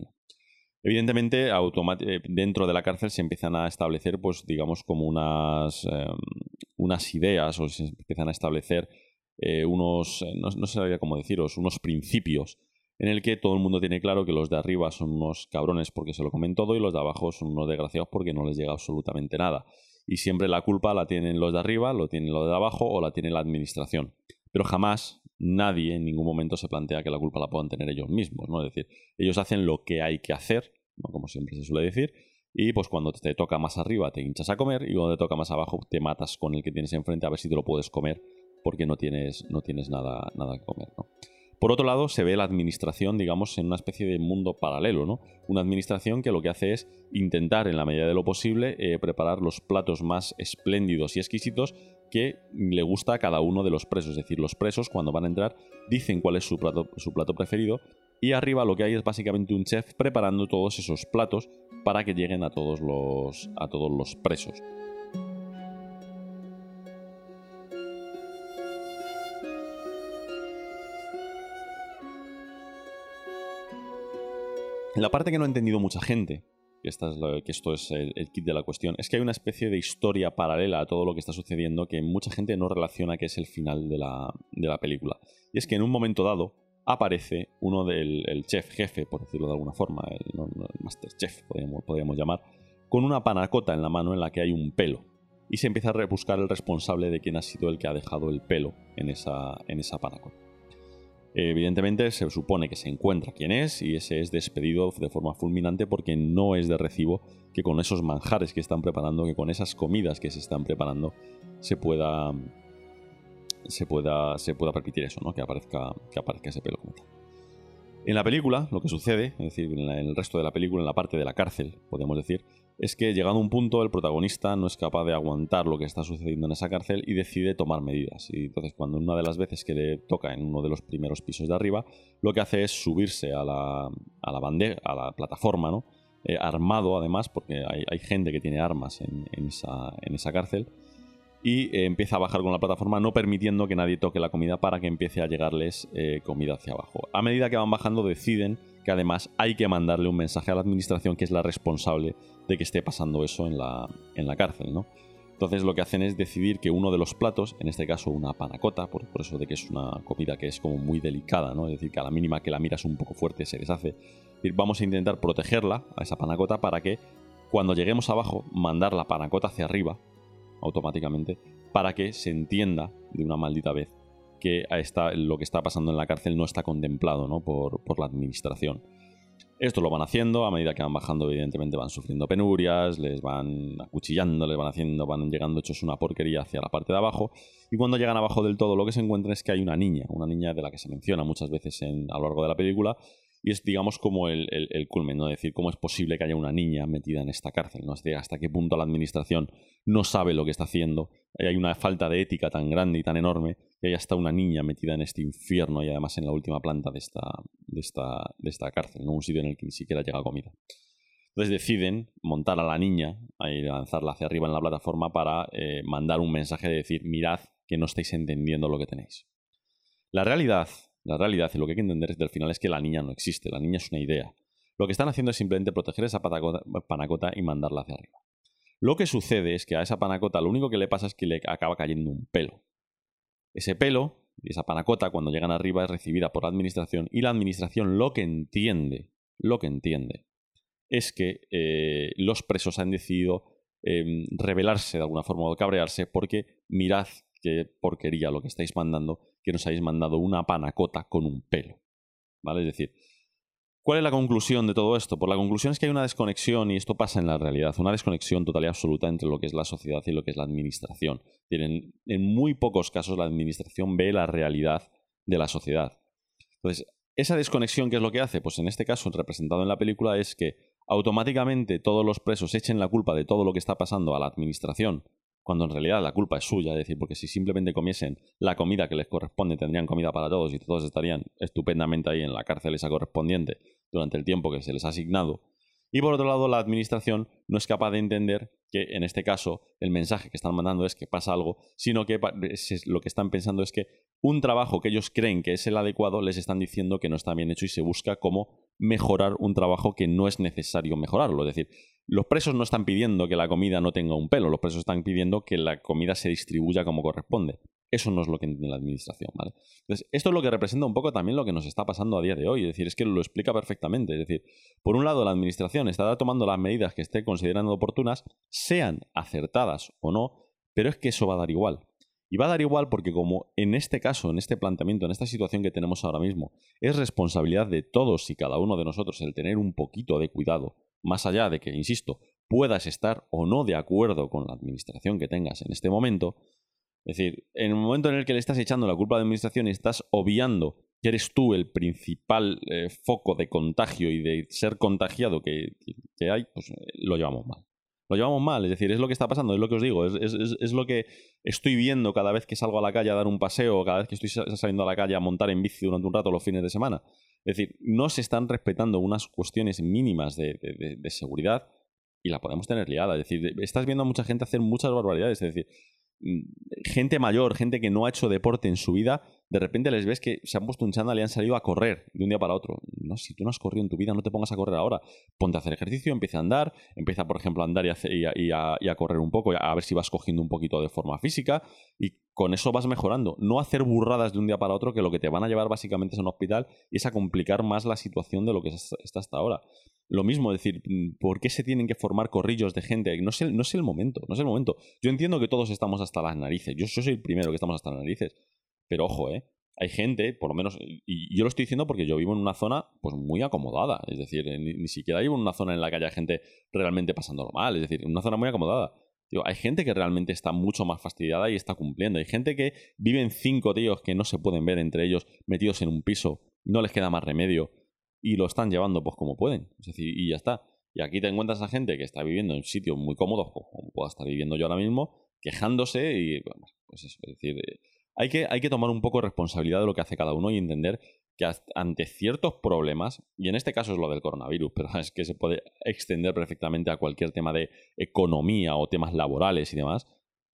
Evidentemente, eh, dentro de la cárcel se empiezan a establecer, pues, digamos, como unas, em, unas ideas o se empiezan a establecer eh, unos, eh, no, no sabría cómo deciros, unos principios en el que todo el mundo tiene claro que los de arriba son unos cabrones porque se lo comen todo y los de abajo son unos desgraciados porque no les llega absolutamente nada. Y siempre la culpa la tienen los de arriba, lo tienen los de abajo o la tiene la administración. Pero jamás nadie en ningún momento se plantea que la culpa la puedan tener ellos mismos, ¿no? Es decir, ellos hacen lo que hay que hacer, ¿no? Como siempre se suele decir, y pues cuando te toca más arriba te hinchas a comer y cuando te toca más abajo te matas con el que tienes enfrente a ver si te lo puedes comer porque no tienes, no tienes nada, nada que comer, ¿no? Por otro lado, se ve la administración, digamos, en una especie de mundo paralelo, ¿no? Una administración que lo que hace es intentar, en la medida de lo posible, eh, preparar los platos más espléndidos y exquisitos que le gusta a cada uno de los presos. Es decir, los presos, cuando van a entrar, dicen cuál es su plato, su plato preferido y arriba lo que hay es básicamente un chef preparando todos esos platos para que lleguen a todos los, a todos los presos. La parte que no ha entendido mucha gente, que, esto es el, kit de la cuestión, es que hay una especie de historia paralela a todo lo que está sucediendo que mucha gente no relaciona que es el final de la, película. Y es que en un momento dado aparece uno del chef jefe, por decirlo de alguna forma, el, master chef podríamos, podríamos llamar, con una panacota en la mano en la que hay un pelo. Y se empieza a rebuscar el responsable de quién ha sido el que ha dejado el pelo en esa, en esa panacota. Evidentemente se supone que se encuentra quién es y ese es despedido de forma fulminante porque no es de recibo que con esos manjares que están preparando, que con esas comidas que se están preparando, se pueda se pueda, se pueda permitir eso, ¿no? que, aparezca, que aparezca ese pelo como En la película, lo que sucede, es decir, en, el resto de la película, en la parte de la cárcel, podemos decir, es que llegado a un punto el protagonista no es capaz de aguantar lo que está sucediendo en esa cárcel y decide tomar medidas. Y entonces cuando una de las veces que le toca en uno de los primeros pisos de arriba, lo que hace es subirse a la, a la bandeja, a la plataforma, ¿no? Eh, armado además, porque hay, gente que tiene armas en, esa, en esa, cárcel, y eh, empieza a bajar con la plataforma no permitiendo que nadie toque la comida para que empiece a llegarles eh, comida hacia abajo. A medida que van bajando deciden que además hay que mandarle un mensaje a la administración que es la responsable de que esté pasando eso en la, en la cárcel, ¿no? Entonces lo que hacen es decidir que uno de los platos, en este caso una panacota, por, eso de que es una comida que es como muy delicada, ¿no? Es decir, que a la mínima que la miras un poco fuerte se deshace. vamos a intentar protegerla, a esa panacota, para que cuando lleguemos abajo, mandar la panacota hacia arriba, automáticamente, para que se entienda de una maldita vez que lo que está pasando en la cárcel no está contemplado ¿no? Por, por la administración. Esto lo van haciendo, a medida que van bajando, evidentemente van sufriendo penurias, les van acuchillando, les van haciendo, van llegando hechos una porquería hacia la parte de abajo. Y cuando llegan abajo del todo, lo que se encuentra es que hay una niña, una niña de la que se menciona muchas veces a lo largo de la película, y es, digamos, como el, culmen, ¿no? decir, cómo es posible que haya una niña metida en esta cárcel, ¿no? Es hasta qué punto la administración no sabe lo que está haciendo. Hay una falta de ética tan grande y tan enorme que hay hasta una niña metida en este infierno y además en la última planta de esta, de esta, de esta cárcel, ¿no? Un sitio en el que ni siquiera llega comida. Entonces deciden montar a la niña y lanzarla hacia arriba en la plataforma para eh, mandar un mensaje de decir, mirad que no estáis entendiendo lo que tenéis. La realidad la realidad y lo que hay que entender desde el final es que la niña no existe, la niña es una idea. Lo que están haciendo es simplemente proteger esa panacota y mandarla hacia arriba. Lo que sucede es que a esa panacota lo único que le pasa es que le acaba cayendo un pelo. Ese pelo y esa panacota cuando llegan arriba es recibida por la administración y la administración lo que entiende, lo que entiende, es que eh, los presos han decidido em, rebelarse de alguna forma o cabrearse porque mirad qué porquería lo que estáis mandando, que nos habéis mandado una panacota con un pelo. ¿Vale? Es decir, ¿cuál es la conclusión de todo esto? Pues la conclusión es que hay una desconexión, y esto pasa en la realidad, una desconexión total y absoluta entre lo que es la sociedad y lo que es la administración. En, en muy pocos casos la administración ve la realidad de la sociedad. Entonces, esa desconexión, ¿qué es lo que hace? Pues en este caso, representado en la película, es que automáticamente todos los presos echen la culpa de todo lo que está pasando a la administración cuando en realidad la culpa es suya, es decir, porque si simplemente comiesen la comida que les corresponde, tendrían comida para todos y todos estarían estupendamente ahí en la cárcel esa correspondiente durante el tiempo que se les ha asignado. Y por otro lado, la administración no es capaz de entender que en este caso el mensaje que están mandando es que pasa algo, sino que lo que están pensando es que un trabajo que ellos creen que es el adecuado les están diciendo que no está bien hecho y se busca cómo mejorar un trabajo que no es necesario mejorarlo. Es decir, los presos no están pidiendo que la comida no tenga un pelo, los presos están pidiendo que la comida se distribuya como corresponde. Eso no es lo que entiende la administración, ¿vale? Entonces, esto es lo que representa un poco también lo que nos está pasando a día de hoy. Es decir, es que lo explica perfectamente. Es decir, por un lado, la administración estará tomando las medidas que esté considerando oportunas, sean acertadas o no, pero es que eso va a dar igual. Y va a dar igual porque como en este caso, en este planteamiento, en esta situación que tenemos ahora mismo, es responsabilidad de todos y cada uno de nosotros el tener un poquito de cuidado más allá de que, insisto, puedas estar o no de acuerdo con la administración que tengas en este momento, es decir, en el momento en el que le estás echando la culpa a la administración y estás obviando que eres tú el principal eh, foco de contagio y de ser contagiado que, hay, pues eh, lo llevamos mal. Lo llevamos mal, es decir, es lo que está pasando, es lo que os digo, es, es, lo que estoy viendo cada vez que salgo a la calle a dar un paseo, cada vez que estoy saliendo a la calle a montar en bici durante un rato los fines de semana. Es decir, no se están respetando unas cuestiones mínimas de, seguridad y la podemos tener liada. Es decir, estás viendo a mucha gente hacer muchas barbaridades. Es decir, mm, gente mayor, gente que no ha hecho deporte en su vida, de repente les ves que se han puesto un chándal y han salido a correr de un día para otro. No, si tú no has corrido en tu vida, no te pongas a correr ahora. Ponte a hacer ejercicio, empieza a andar, empieza, por ejemplo, a andar y a, correr un poco, a ver si vas cogiendo un poquito de forma física y con eso vas mejorando. No hacer burradas de un día para otro que lo que te van a llevar básicamente es a un hospital y es a complicar más la situación de lo que está hasta ahora. Lo mismo, decir, ¿por qué se tienen que formar corrillos de gente? No es el, no es el momento, no es el momento. Yo entiendo que todos estamos hasta las narices, yo soy el primero que estamos hasta las narices, pero ojo, ¿eh? Hay gente, por lo menos, y yo lo estoy diciendo porque yo vivo en una zona pues muy acomodada. Es decir, ni, siquiera vivo en una zona en la que haya gente realmente pasándolo mal. Es decir, en una zona muy acomodada. hay gente que realmente está mucho más fastidiada y está cumpliendo. Hay gente que viven cinco tíos que no se pueden ver entre ellos metidos en un piso, no les queda más remedio y lo están llevando pues como pueden. Es decir, y ya está. Y aquí te encuentras a gente que está viviendo en sitios muy cómodos, como pueda estar viviendo yo ahora mismo, quejándose y, pues es decir, eh, hay que, hay que tomar un poco de responsabilidad de lo que hace cada uno y entender que ante ciertos problemas, y en este caso es lo del coronavirus, pero es que se puede extender perfectamente a cualquier tema de economía o temas laborales y demás,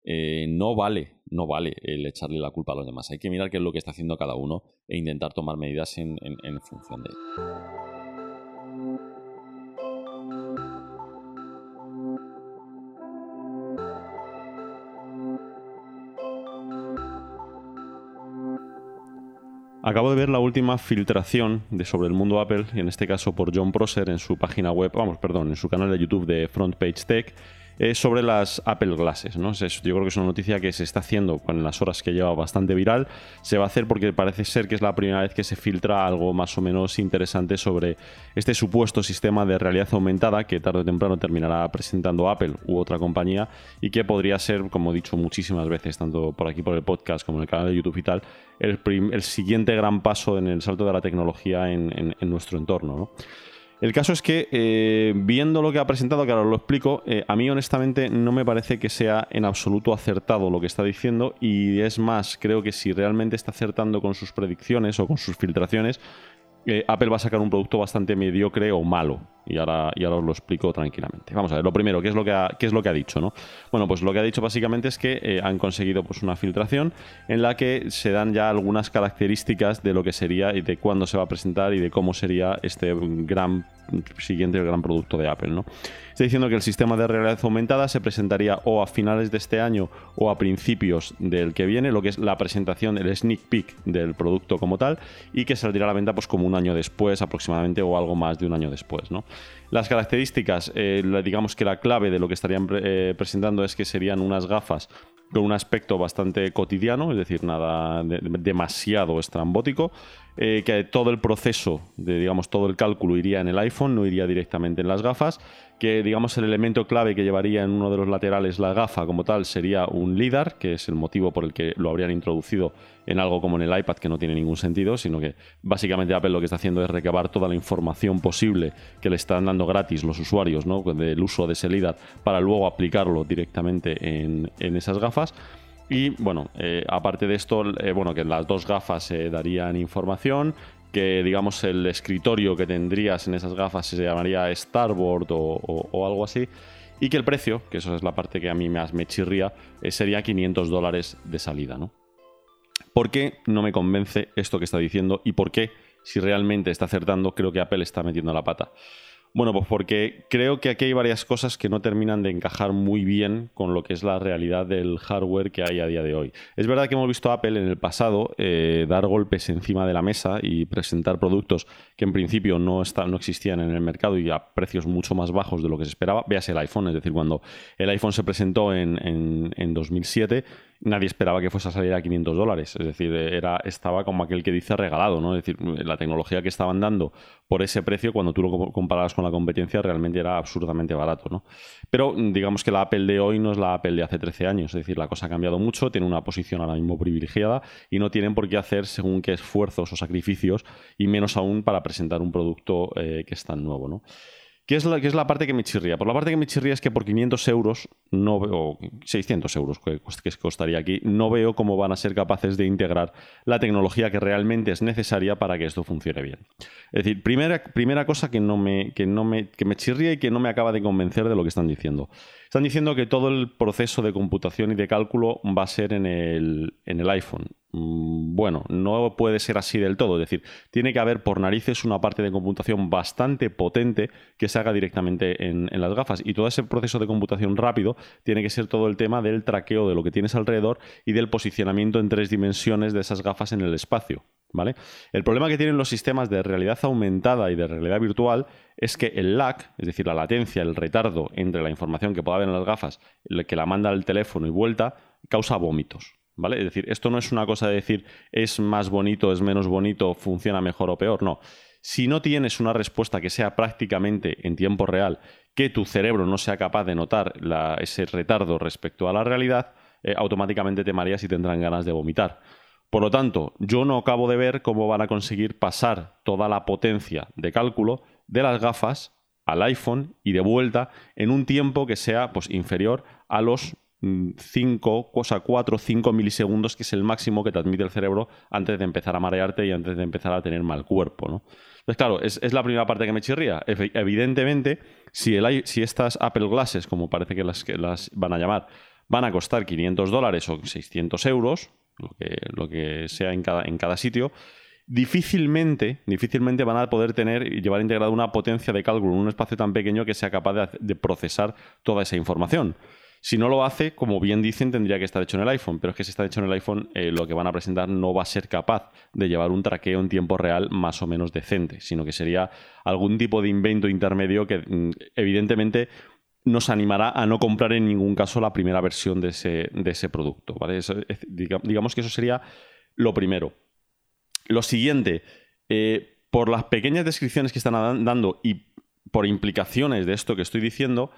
eh, no vale, no vale el echarle la culpa a los demás. Hay que mirar qué es lo que está haciendo cada uno e intentar tomar medidas en, en función de ello. Acabo de ver la última filtración de sobre el mundo Apple, en este caso por John Prosser en su página web, vamos, perdón, en su canal de YouTube de Front Page Tech, es sobre las Apple Glasses. ¿no? yo creo que es una noticia que se está haciendo con las horas que lleva bastante viral. Se va a hacer porque parece ser que es la primera vez que se filtra algo más o menos interesante sobre este supuesto sistema de realidad aumentada que tarde o temprano terminará presentando Apple u otra compañía y que podría ser, como he dicho muchísimas veces, tanto por aquí por el podcast como en el canal de YouTube y tal, el, siguiente gran paso en el salto de la tecnología en, en nuestro entorno. ¿no? El caso es que, eh, viendo lo que ha presentado, que ahora lo explico, eh, a mí honestamente no me parece que sea en absoluto acertado lo que está diciendo y es más, creo que si realmente está acertando con sus predicciones o con sus filtraciones, eh, Apple va a sacar un producto bastante mediocre o malo. Y ahora, y os lo explico tranquilamente. Vamos a ver, lo primero, ¿qué es lo que ha, qué es lo que ha dicho? ¿no? Bueno, pues lo que ha dicho básicamente es que eh, han conseguido pues, una filtración en la que se dan ya algunas características de lo que sería y de cuándo se va a presentar y de cómo sería este gran siguiente gran producto de Apple. ¿no? Está diciendo que el sistema de realidad aumentada se presentaría o a finales de este año o a principios del que viene, lo que es la presentación, el sneak peek del producto como tal, y que saldrá a la venta pues, como un año después aproximadamente o algo más de un año después. ¿no? Las características, eh, digamos que la clave de lo que estarían eh, presentando es que serían unas gafas con un aspecto bastante cotidiano, es decir, nada demasiado estrambótico, eh, que todo el proceso, de, digamos, todo el cálculo iría en el iPhone, no iría directamente en las gafas, que digamos el elemento clave que llevaría en uno de los laterales la gafa como tal sería un LIDAR, que es el motivo por el que lo habrían introducido en algo como en el iPad, que no tiene ningún sentido, sino que básicamente Apple lo que está haciendo es recabar toda la información posible que le están dando gratis los usuarios ¿no? del uso de ese LIDAR para luego aplicarlo directamente en, esas gafas. Y bueno, eh, aparte de esto, eh, bueno, que las dos gafas se darían información, que digamos el escritorio que tendrías en esas gafas se llamaría Starboard o, algo así, y que el precio, que eso es la parte que a mí más me chirría, eh, sería 500 dólares de salida, ¿no? ¿Por qué no me convence esto que está diciendo y por qué, si realmente está acertando, creo que Apple está metiendo la pata? Bueno, pues porque creo que aquí hay varias cosas que no terminan de encajar muy bien con lo que es la realidad del hardware que hay a día de hoy. Es verdad que hemos visto a Apple en el pasado eh, dar golpes encima de la mesa y presentar productos que en principio no, no existían en el mercado y a precios mucho más bajos de lo que se esperaba. Véase el iPhone, es decir, cuando el iPhone se presentó en, en, en 2007 nadie esperaba que fuese a salir a 500 dólares. Es decir, era, estaba como aquel que dice regalado, ¿no? Es decir, la tecnología que estaban dando por ese precio, cuando tú lo comparabas con la competencia, realmente era absurdamente barato, ¿no? Pero digamos que la Apple de hoy no es la Apple de hace 13 años. Es decir, la cosa ha cambiado mucho, tiene una posición ahora mismo privilegiada y no tienen por qué hacer según qué esfuerzos o sacrificios, y menos aún para presentar un producto eh, que es tan nuevo, ¿no? ¿Qué es, la, es la parte que me chirría? Por la parte que me chirría es que por 500 euros, no veo, 600 euros que, costaría aquí, no veo cómo van a ser capaces de integrar la tecnología que realmente es necesaria para que esto funcione bien. Es decir, primera, primera cosa que, no me, que, no me, que me chirría y que no me acaba de convencer de lo que están diciendo. Están diciendo que todo el proceso de computación y de cálculo va a ser en el, en el iPhone. Mm, bueno, no puede ser así del todo. Es decir, tiene que haber por narices una parte de computación bastante potente que se haga directamente en, las gafas. Y todo ese proceso de computación rápido tiene que ser todo el tema del traqueo de lo que tienes alrededor y del posicionamiento en tres dimensiones de esas gafas en el espacio. ¿Vale? El problema que tienen los sistemas de realidad aumentada y de realidad virtual es que el lag, es decir, la latencia, el retardo entre la información que pueda haber en las gafas, que la manda al teléfono y vuelta, causa vómitos. ¿Vale? Es decir, esto no es una cosa de decir es más bonito, es menos bonito, funciona mejor o peor, no. Si no tienes una respuesta que sea prácticamente en tiempo real, que tu cerebro no sea capaz de notar ese retardo respecto a la realidad, eh, automáticamente te mareas y tendrán ganas de vomitar. Por lo tanto, yo no acabo de ver cómo van a conseguir pasar toda la potencia de cálculo de las gafas al iPhone y de vuelta en un tiempo que sea pues, inferior a los 5, cosa 4, 5 milisegundos, que es el máximo que te admite el cerebro antes de empezar a marearte y antes de empezar a tener mal cuerpo. ¿no? Entonces, claro, es, la primera parte que me chirría. Evidentemente, si, el, si estas Apple Glasses, como parece que las, que las van a llamar, van a costar 500 dólares o 600 euros, lo que, lo que sea en cada, en cada sitio, difícilmente, difícilmente van a poder tener y llevar integrada una potencia de cálculo en un espacio tan pequeño que sea capaz de procesar toda esa información. Si no lo hace, como bien dicen, tendría que estar hecho en el iPhone, pero es que si está hecho en el iPhone, eh, lo que van a presentar no va a ser capaz de llevar un traqueo en tiempo real más o menos decente, sino que sería algún tipo de invento intermedio que mm, evidentemente nos animará a no comprar en ningún caso la primera versión de ese, de ese producto. digamos que eso sería lo primero. Lo siguiente, eh, por las pequeñas descripciones que están dando y por implicaciones de esto que estoy diciendo,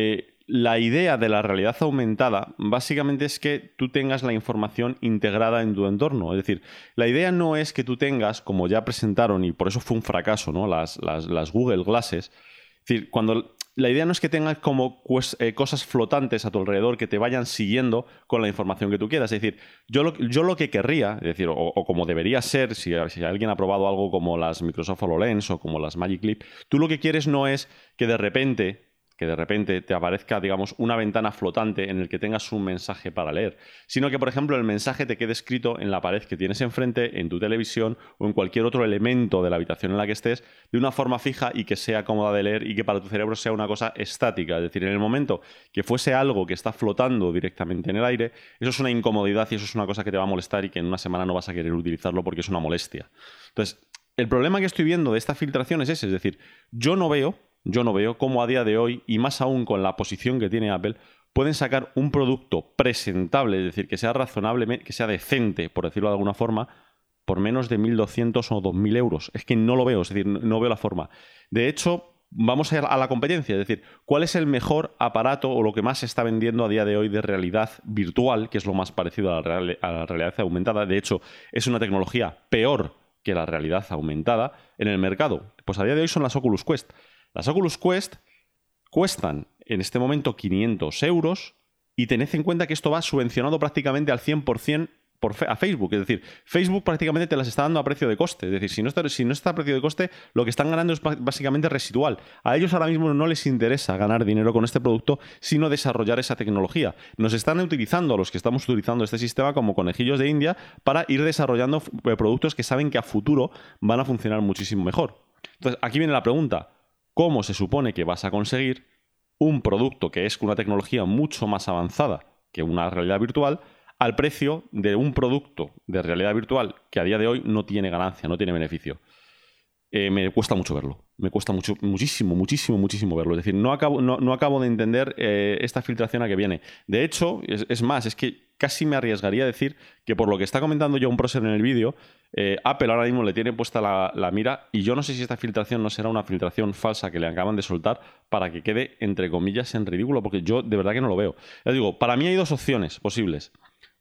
eh, la idea de la realidad aumentada básicamente es que tú tengas la información integrada en tu entorno. Es decir, la idea no es que tú tengas, como ya presentaron, y por eso fue un fracaso, ¿no? Las, las Google Glasses. Es decir, cuando la idea no es que tengas como eh, cosas flotantes a tu alrededor que te vayan siguiendo con la información que tú quieras. Es decir, yo lo, yo lo que querría, es decir, o, como debería ser, si, si, alguien ha probado algo como las Microsoft HoloLens o como las Magic Leap, tú lo que quieres no es que de repente que de repente te aparezca, digamos, una ventana flotante en el que tengas un mensaje para leer, sino que, por ejemplo, el mensaje te quede escrito en la pared que tienes enfrente, en tu televisión o en cualquier otro elemento de la habitación en la que estés, de una forma fija y que sea cómoda de leer y que para tu cerebro sea una cosa estática. Es decir, en el momento que fuese algo que está flotando directamente en el aire, eso es una incomodidad y eso es una cosa que te va a molestar y que en una semana no vas a querer utilizarlo porque es una molestia. Entonces, el problema que estoy viendo de esta filtración es ese, es decir, yo no veo yo no veo cómo a día de hoy, y más aún con la posición que tiene Apple, pueden sacar un producto presentable, es decir, que sea razonable, que sea decente, por decirlo de alguna forma, por menos de 1.200 o 2.000 euros. Es que no lo veo, es decir, no veo la forma. De hecho, vamos a, a la competencia, es decir, ¿cuál es el mejor aparato o lo que más se está vendiendo a día de hoy de realidad virtual, que es lo más parecido a la, a la realidad aumentada? De hecho, es una tecnología peor que la realidad aumentada en el mercado. Pues a día de hoy son las Oculus Quest. Las Oculus Quest cuestan en este momento 500 euros y tened en cuenta que esto va subvencionado prácticamente al 100% por a Facebook. Es decir, Facebook prácticamente te las está dando a precio de coste. Es decir, si no, está, si no está a precio de coste, lo que están ganando es básicamente residual. A ellos ahora mismo no les interesa ganar dinero con este producto, sino desarrollar esa tecnología. Nos están utilizando, a los que estamos utilizando este sistema, como conejillos de India para ir desarrollando eh, productos que saben que a futuro van a funcionar muchísimo mejor. Entonces, aquí viene la pregunta cómo se supone que vas a conseguir un producto que es una tecnología mucho más avanzada que una realidad virtual al precio de un producto de realidad virtual que a día de hoy no tiene ganancia, no tiene beneficio. Eh, me cuesta mucho verlo. Me cuesta mucho, muchísimo, muchísimo, muchísimo verlo. Es decir, no acabo, no, acabo de entender eh, esta filtración a que viene. De hecho, es, más, es que casi me arriesgaría a decir que por lo que está comentando John Prosser en el vídeo, eh, Apple ahora mismo le tiene puesta la, mira y yo no sé si esta filtración no será una filtración falsa que le acaban de soltar para que quede, entre comillas, en ridículo, porque yo de verdad que no lo veo. Ya digo, para mí hay dos opciones posibles.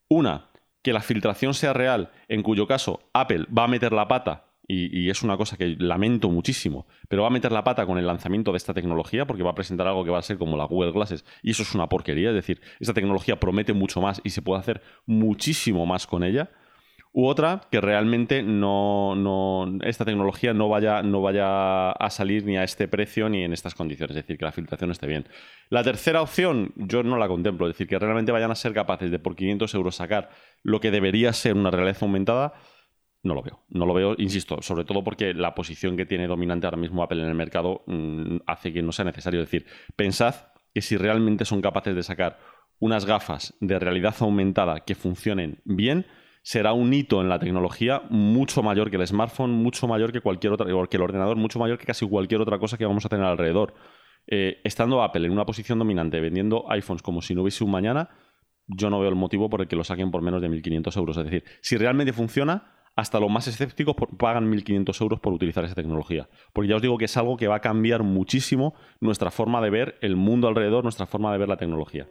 Una, que la filtración sea real, en cuyo caso Apple va a meter la pata y, es una cosa que lamento muchísimo, pero va a meter la pata con el lanzamiento de esta tecnología porque va a presentar algo que va a ser como la Google Glasses y eso es una porquería, es decir, esta tecnología promete mucho más y se puede hacer muchísimo más con ella. U otra, que realmente no, no, esta tecnología no vaya, no vaya a salir ni a este precio ni en estas condiciones, es decir, que la filtración esté bien. La tercera opción, yo no la contemplo, es decir, que realmente vayan a ser capaces de por 500 euros sacar lo que debería ser una realidad aumentada no lo veo. No lo veo, insisto, sobre todo porque la posición que tiene dominante ahora mismo Apple en el mercado mm, hace que no sea necesario. decir, pensad que si realmente son capaces de sacar unas gafas de realidad aumentada que funcionen bien, será un hito en la tecnología mucho mayor que el smartphone, mucho mayor que cualquier otra, que el ordenador, mucho mayor que casi cualquier otra cosa que vamos a tener alrededor. Eh, estando Apple en una posición dominante, vendiendo iPhones como si no hubiese un mañana, yo no veo el motivo por el que lo saquen por menos de 1.500 euros. Es decir, si realmente funciona, hasta los más escépticos pagan 1.500 euros por utilizar esa tecnología. Porque ya os digo que es algo que va a cambiar muchísimo nuestra forma de ver el mundo alrededor, nuestra forma de ver la tecnología.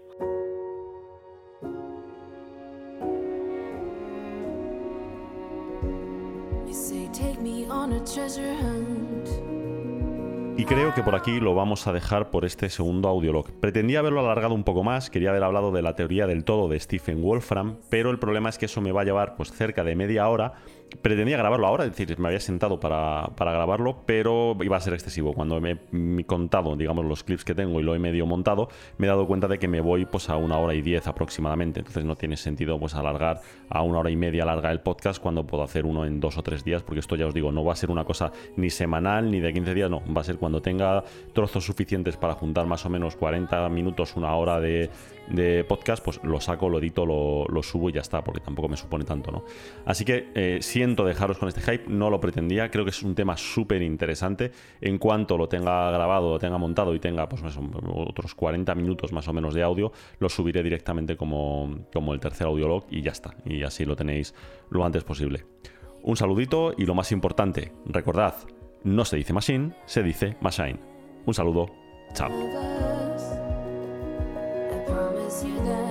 Y creo que por aquí lo vamos a dejar por este segundo audiolog. Pretendía haberlo alargado un poco más, quería haber hablado de la teoría del todo de Stephen Wolfram, pero el problema es que eso me va a llevar pues cerca de media hora pretendía grabarlo ahora, es decir, me había sentado para, grabarlo, pero iba a ser excesivo. Cuando me he contado, digamos, los clips que tengo y lo he medio montado, me he dado cuenta de que me voy pues a una hora y diez aproximadamente. Entonces no tiene sentido pues alargar a una hora y media larga el podcast cuando puedo hacer uno en dos o tres días, porque esto ya os digo, no va a ser una cosa ni semanal ni de 15 días, no, va a ser cuando tenga trozos suficientes para juntar más o menos 40 minutos, una hora de, podcast, pues lo saco, lo edito, lo, subo y ya está, porque tampoco me supone tanto, ¿no? Así que eh, siento dejaros con este hype, no lo pretendía, creo que es un tema súper interesante. En cuanto lo tenga grabado, lo tenga montado y tenga pues, otros 40 minutos más o menos de audio, lo subiré directamente como, como el tercer audiolog y ya está. Y así lo tenéis lo antes posible. Un saludito y lo más importante, recordad, no se dice machine, se dice machine. Un saludo, chao. you then.